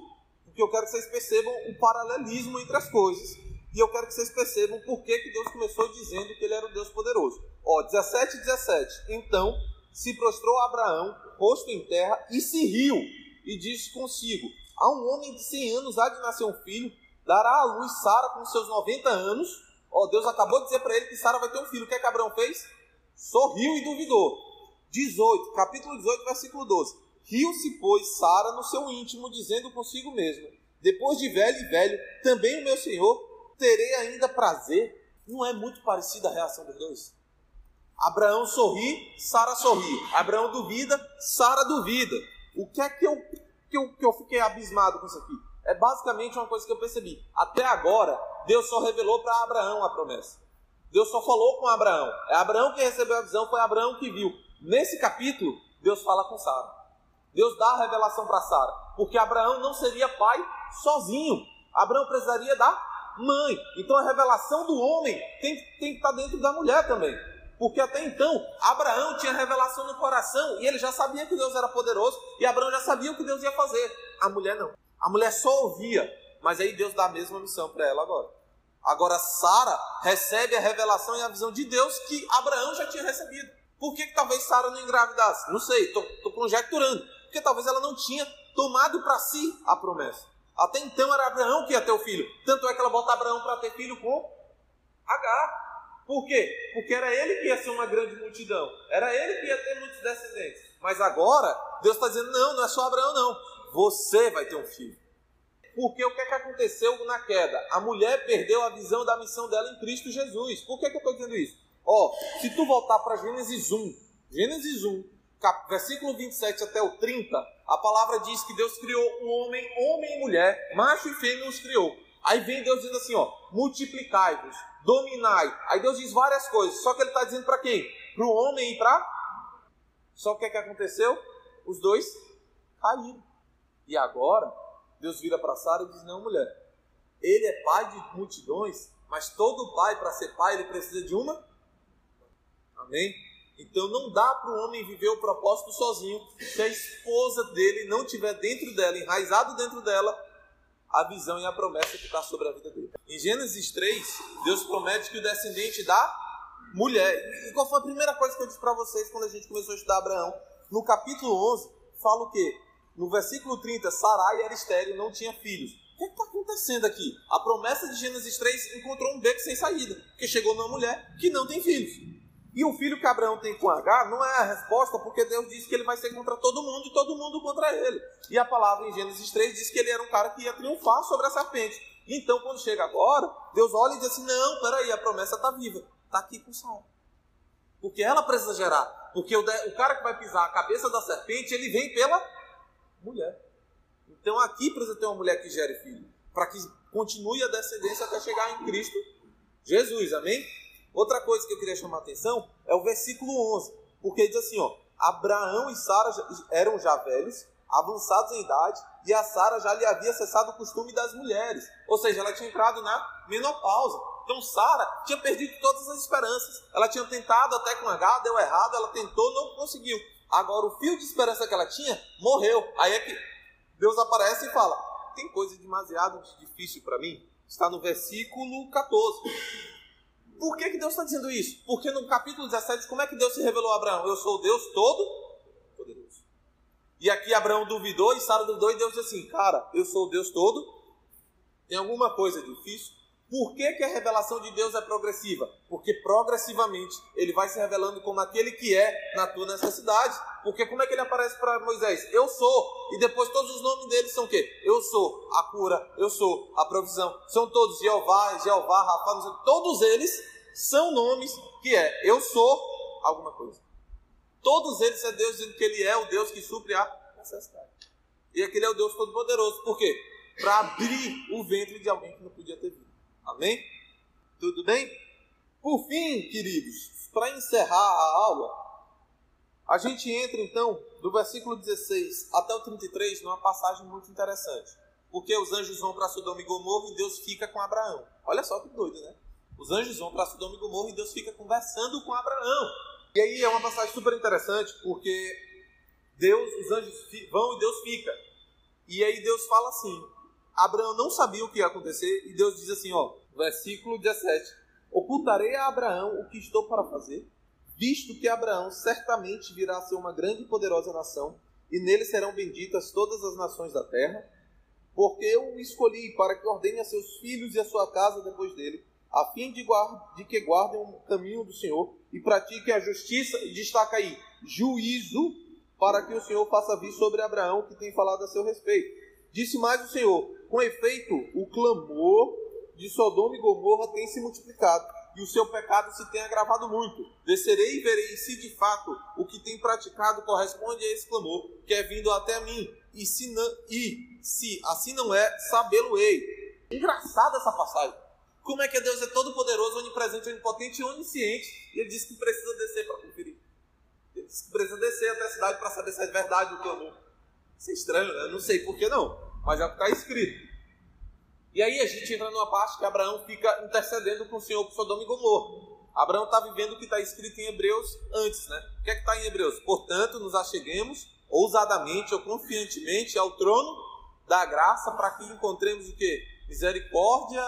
Porque eu quero que vocês percebam o paralelismo entre as coisas. E eu quero que vocês percebam por que, que Deus começou dizendo que ele era o Deus poderoso. Ó, 17 e 17. Então se prostrou Abraão, rosto em terra, e se riu, e disse consigo: A um homem de 100 anos há de nascer um filho, dará à luz Sara com seus 90 anos. Ó, Deus acabou de dizer para ele que Sara vai ter um filho. O que, é que Abraão fez? Sorriu e duvidou. 18, capítulo 18, versículo 12. Riu-se, pois, Sara no seu íntimo, dizendo consigo mesmo: Depois de velho e velho, também o meu senhor terei ainda prazer. Não é muito parecida a reação dos dois? Abraão sorri, Sara sorri. Abraão duvida, Sara duvida. O que é que eu, que, eu, que eu fiquei abismado com isso aqui? É basicamente uma coisa que eu percebi. Até agora, Deus só revelou para Abraão a promessa. Deus só falou com Abraão. É Abraão que recebeu a visão, foi Abraão que viu. Nesse capítulo, Deus fala com Sara. Deus dá a revelação para Sara. Porque Abraão não seria pai sozinho. Abraão precisaria da mãe. Então a revelação do homem tem, tem que estar dentro da mulher também. Porque até então, Abraão tinha revelação no coração e ele já sabia que Deus era poderoso e Abraão já sabia o que Deus ia fazer. A mulher não. A mulher só ouvia, mas aí Deus dá a mesma missão para ela agora. Agora Sara recebe a revelação e a visão de Deus que Abraão já tinha recebido. Por que, que talvez Sara não engravidasse? Não sei, estou conjecturando. Porque talvez ela não tinha tomado para si a promessa. Até então era Abraão que ia ter o filho. Tanto é que ela bota Abraão para ter filho com Agar. Por quê? Porque era ele que ia ser uma grande multidão. Era ele que ia ter muitos descendentes. Mas agora, Deus está dizendo: não, não é só Abraão, não. Você vai ter um filho. Porque o que, é que aconteceu na queda? A mulher perdeu a visão da missão dela em Cristo Jesus. Por que, que eu estou dizendo isso? Ó, se tu voltar para Gênesis 1, Gênesis 1, versículo 27 até o 30, a palavra diz que Deus criou um homem, homem e mulher, macho e fêmea os criou. Aí vem Deus dizendo assim, ó, multiplicai-vos, dominai. Aí Deus diz várias coisas, só que ele está dizendo para quem? Para o homem e para... Só o que, é que aconteceu? Os dois caíram. E agora, Deus vira para Sara e diz, não mulher, ele é pai de multidões, mas todo pai, para ser pai, ele precisa de uma... Amém? Então não dá para o homem viver o propósito sozinho se a esposa dele não tiver dentro dela, enraizado dentro dela, a visão e a promessa que está sobre a vida dele. Em Gênesis 3, Deus promete que o descendente da mulher. E qual foi a primeira coisa que eu disse para vocês quando a gente começou a estudar Abraão? No capítulo 11, fala o quê? No versículo 30, Sarai era estéreo, não tinha filhos. O que é está acontecendo aqui? A promessa de Gênesis 3 encontrou um beco sem saída, porque chegou numa mulher que não tem filhos. E o filho que Abraão tem com H não é a resposta, porque Deus disse que ele vai ser contra todo mundo e todo mundo contra ele. E a palavra em Gênesis 3 diz que ele era um cara que ia triunfar sobre a serpente. Então, quando chega agora, Deus olha e diz assim: Não, peraí, a promessa está viva, está aqui com Sara. Porque ela precisa gerar. Porque o cara que vai pisar a cabeça da serpente, ele vem pela mulher. Então aqui precisa ter uma mulher que gere filho. Para que continue a descendência até chegar em Cristo Jesus. Amém? Outra coisa que eu queria chamar a atenção é o versículo 11. Porque diz assim, ó. Abraão e Sara eram já velhos, avançados em idade, e a Sara já lhe havia cessado o costume das mulheres. Ou seja, ela tinha entrado na menopausa. Então Sara tinha perdido todas as esperanças. Ela tinha tentado até com H, deu errado, ela tentou, não conseguiu. Agora o fio de esperança que ela tinha morreu. Aí é que Deus aparece e fala: tem coisa demasiado difícil para mim? Está no versículo 14. Por que, que Deus está dizendo isso? Porque no capítulo 17, como é que Deus se revelou a Abraão? Eu sou Deus todo poderoso. E aqui Abraão duvidou e Sara duvidou e Deus disse assim: Cara, eu sou Deus todo. Tem alguma coisa difícil? Por que, que a revelação de Deus é progressiva? Porque progressivamente ele vai se revelando como aquele que é na tua necessidade. Porque como é que ele aparece para Moisés? Eu sou. E depois todos os nomes dele são o quê? Eu sou a cura, eu sou a provisão. São todos Jeová, Jeová, Rafa, todos eles são nomes que é eu sou alguma coisa. Todos eles é Deus dizendo que ele é o Deus que supre a necessidade. E aquele é o Deus Todo-Poderoso. Por quê? Para abrir o ventre de alguém que não podia ter vindo. Amém? Tudo bem? Por fim, queridos, para encerrar a aula, a gente entra então do versículo 16 até o 33 numa passagem muito interessante. Porque os anjos vão para Sodoma e Gomorra e Deus fica com Abraão. Olha só que doido, né? Os anjos vão para Sodoma e Gomorra e Deus fica conversando com Abraão. E aí é uma passagem super interessante, porque Deus, os anjos vão e Deus fica. E aí Deus fala assim: Abraão não sabia o que ia acontecer e Deus diz assim, ó, versículo 17: Ocultarei a Abraão o que estou para fazer, visto que Abraão certamente virá a ser uma grande e poderosa nação, e nele serão benditas todas as nações da terra, porque eu o escolhi para que ordene a seus filhos e a sua casa depois dele, a fim de, de que guardem o caminho do Senhor e pratiquem a justiça, e destaca aí, juízo, para que o Senhor faça vir sobre Abraão que tem falado a seu respeito. Disse mais o Senhor: com efeito, o clamor de Sodoma e Gomorra tem se multiplicado e o seu pecado se tem agravado muito. Descerei e verei se de fato o que tem praticado corresponde a esse clamor que é vindo até mim. E se, não, e, se assim não é, sabê-lo-ei. Engraçada essa passagem. Como é que Deus é todo poderoso, onipresente, onipotente e onisciente e ele diz que precisa descer para conferir. Ele diz que precisa descer até a cidade para saber se é verdade o clamor. Isso é estranho, né? Não sei por que não mas é o que está escrito. E aí a gente entra numa parte que Abraão fica intercedendo com o Senhor por Sodoma e Gomorra. Abraão está vivendo o que está escrito em Hebreus antes, né? O que é que está em Hebreus? Portanto, nos acheguemos ousadamente ou confiantemente ao trono da graça para que encontremos o que? Misericórdia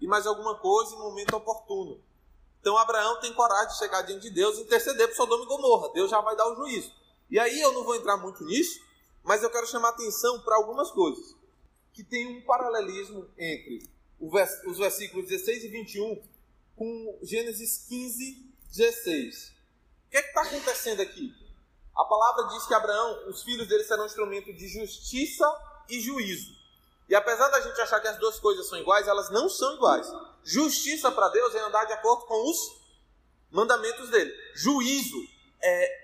e mais alguma coisa em momento oportuno. Então Abraão tem coragem de chegar diante de Deus e interceder por Sodoma e Gomorra. Deus já vai dar o juízo. E aí eu não vou entrar muito nisso, mas eu quero chamar atenção para algumas coisas que tem um paralelismo entre os versículos 16 e 21 com Gênesis 15, 16. O que é está acontecendo aqui? A palavra diz que Abraão, os filhos dele serão instrumento de justiça e juízo. E apesar da gente achar que as duas coisas são iguais, elas não são iguais. Justiça para Deus é andar de acordo com os mandamentos dele. Juízo é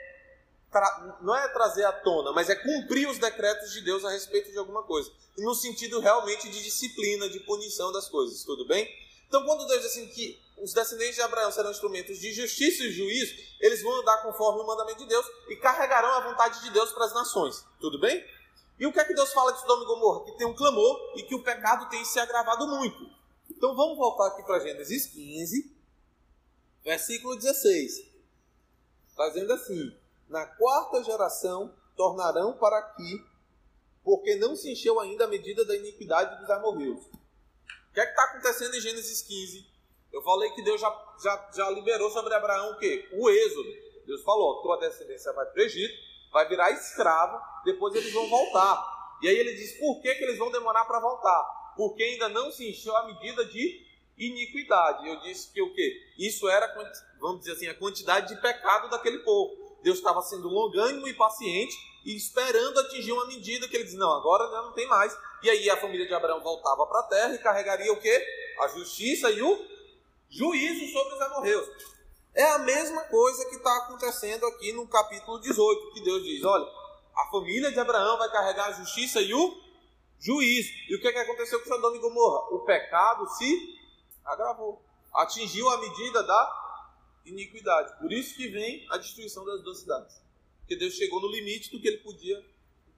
não é trazer à tona, mas é cumprir os decretos de Deus a respeito de alguma coisa. E no sentido realmente de disciplina, de punição das coisas, tudo bem? Então, quando Deus diz assim que os descendentes de Abraão serão instrumentos de justiça e juízo, eles vão andar conforme o mandamento de Deus e carregarão a vontade de Deus para as nações, tudo bem? E o que é que Deus fala de Sodoma e Gomorra? Que tem um clamor e que o pecado tem se agravado muito. Então vamos voltar aqui para Gênesis 15, versículo 16. Fazendo assim: na quarta geração tornarão para aqui, porque não se encheu ainda a medida da iniquidade dos amorreus. O que é que está acontecendo em Gênesis 15? Eu falei que Deus já, já, já liberou sobre Abraão o quê? O êxodo. Deus falou, tua descendência vai para o Egito, vai virar escravo, depois eles vão voltar. E aí ele diz, por que, que eles vão demorar para voltar? Porque ainda não se encheu a medida de iniquidade. Eu disse que o quê? Isso era, vamos dizer assim, a quantidade de pecado daquele povo. Deus estava sendo longânimo e paciente e esperando atingir uma medida que ele diz: não, agora já não tem mais. E aí a família de Abraão voltava para a terra e carregaria o quê? A justiça e o juízo sobre os amorreus. É a mesma coisa que está acontecendo aqui no capítulo 18, que Deus diz: olha, a família de Abraão vai carregar a justiça e o juízo. E o que, é que aconteceu com Sodoma e Gomorra? O pecado se agravou, atingiu a medida da iniquidade. Por isso que vem a destruição das duas cidades. Porque Deus chegou no limite do que ele podia,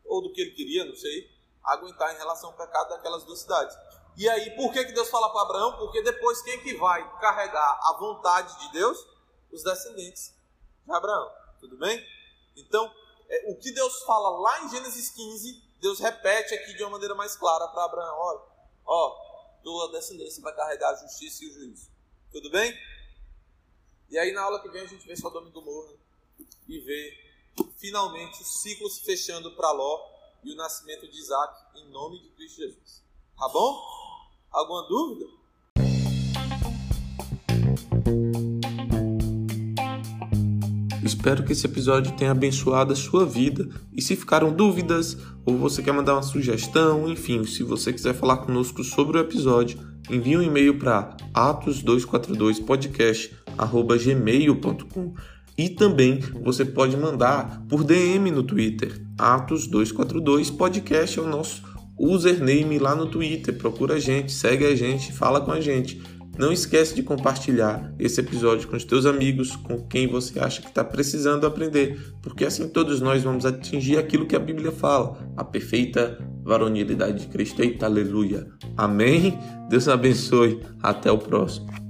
ou do que ele queria, não sei, aguentar em relação ao pecado daquelas duas cidades. E aí, por que, que Deus fala para Abraão? Porque depois quem que vai carregar a vontade de Deus? Os descendentes de Abraão. Tudo bem? Então, é, o que Deus fala lá em Gênesis 15, Deus repete aqui de uma maneira mais clara para Abraão: olha, ó, tua descendência vai carregar a justiça e o juízo. Tudo bem? E aí, na aula que vem, a gente vê Sodoma e Gomorra e vê finalmente o ciclo se fechando para Ló e o nascimento de Isaac em nome de Cristo Jesus. Tá bom? Alguma dúvida? Espero que esse episódio tenha abençoado a sua vida. E se ficaram dúvidas, ou você quer mandar uma sugestão, enfim, se você quiser falar conosco sobre o episódio, envie um e-mail para atos242podcast@gmail.com. E também você pode mandar por DM no Twitter. Atos242 Podcast é o nosso username lá no Twitter. Procura a gente, segue a gente, fala com a gente. Não esquece de compartilhar esse episódio com os teus amigos, com quem você acha que está precisando aprender, porque assim todos nós vamos atingir aquilo que a Bíblia fala, a perfeita varonilidade de Cristo. Eita, aleluia. Amém? Deus abençoe. Até o próximo.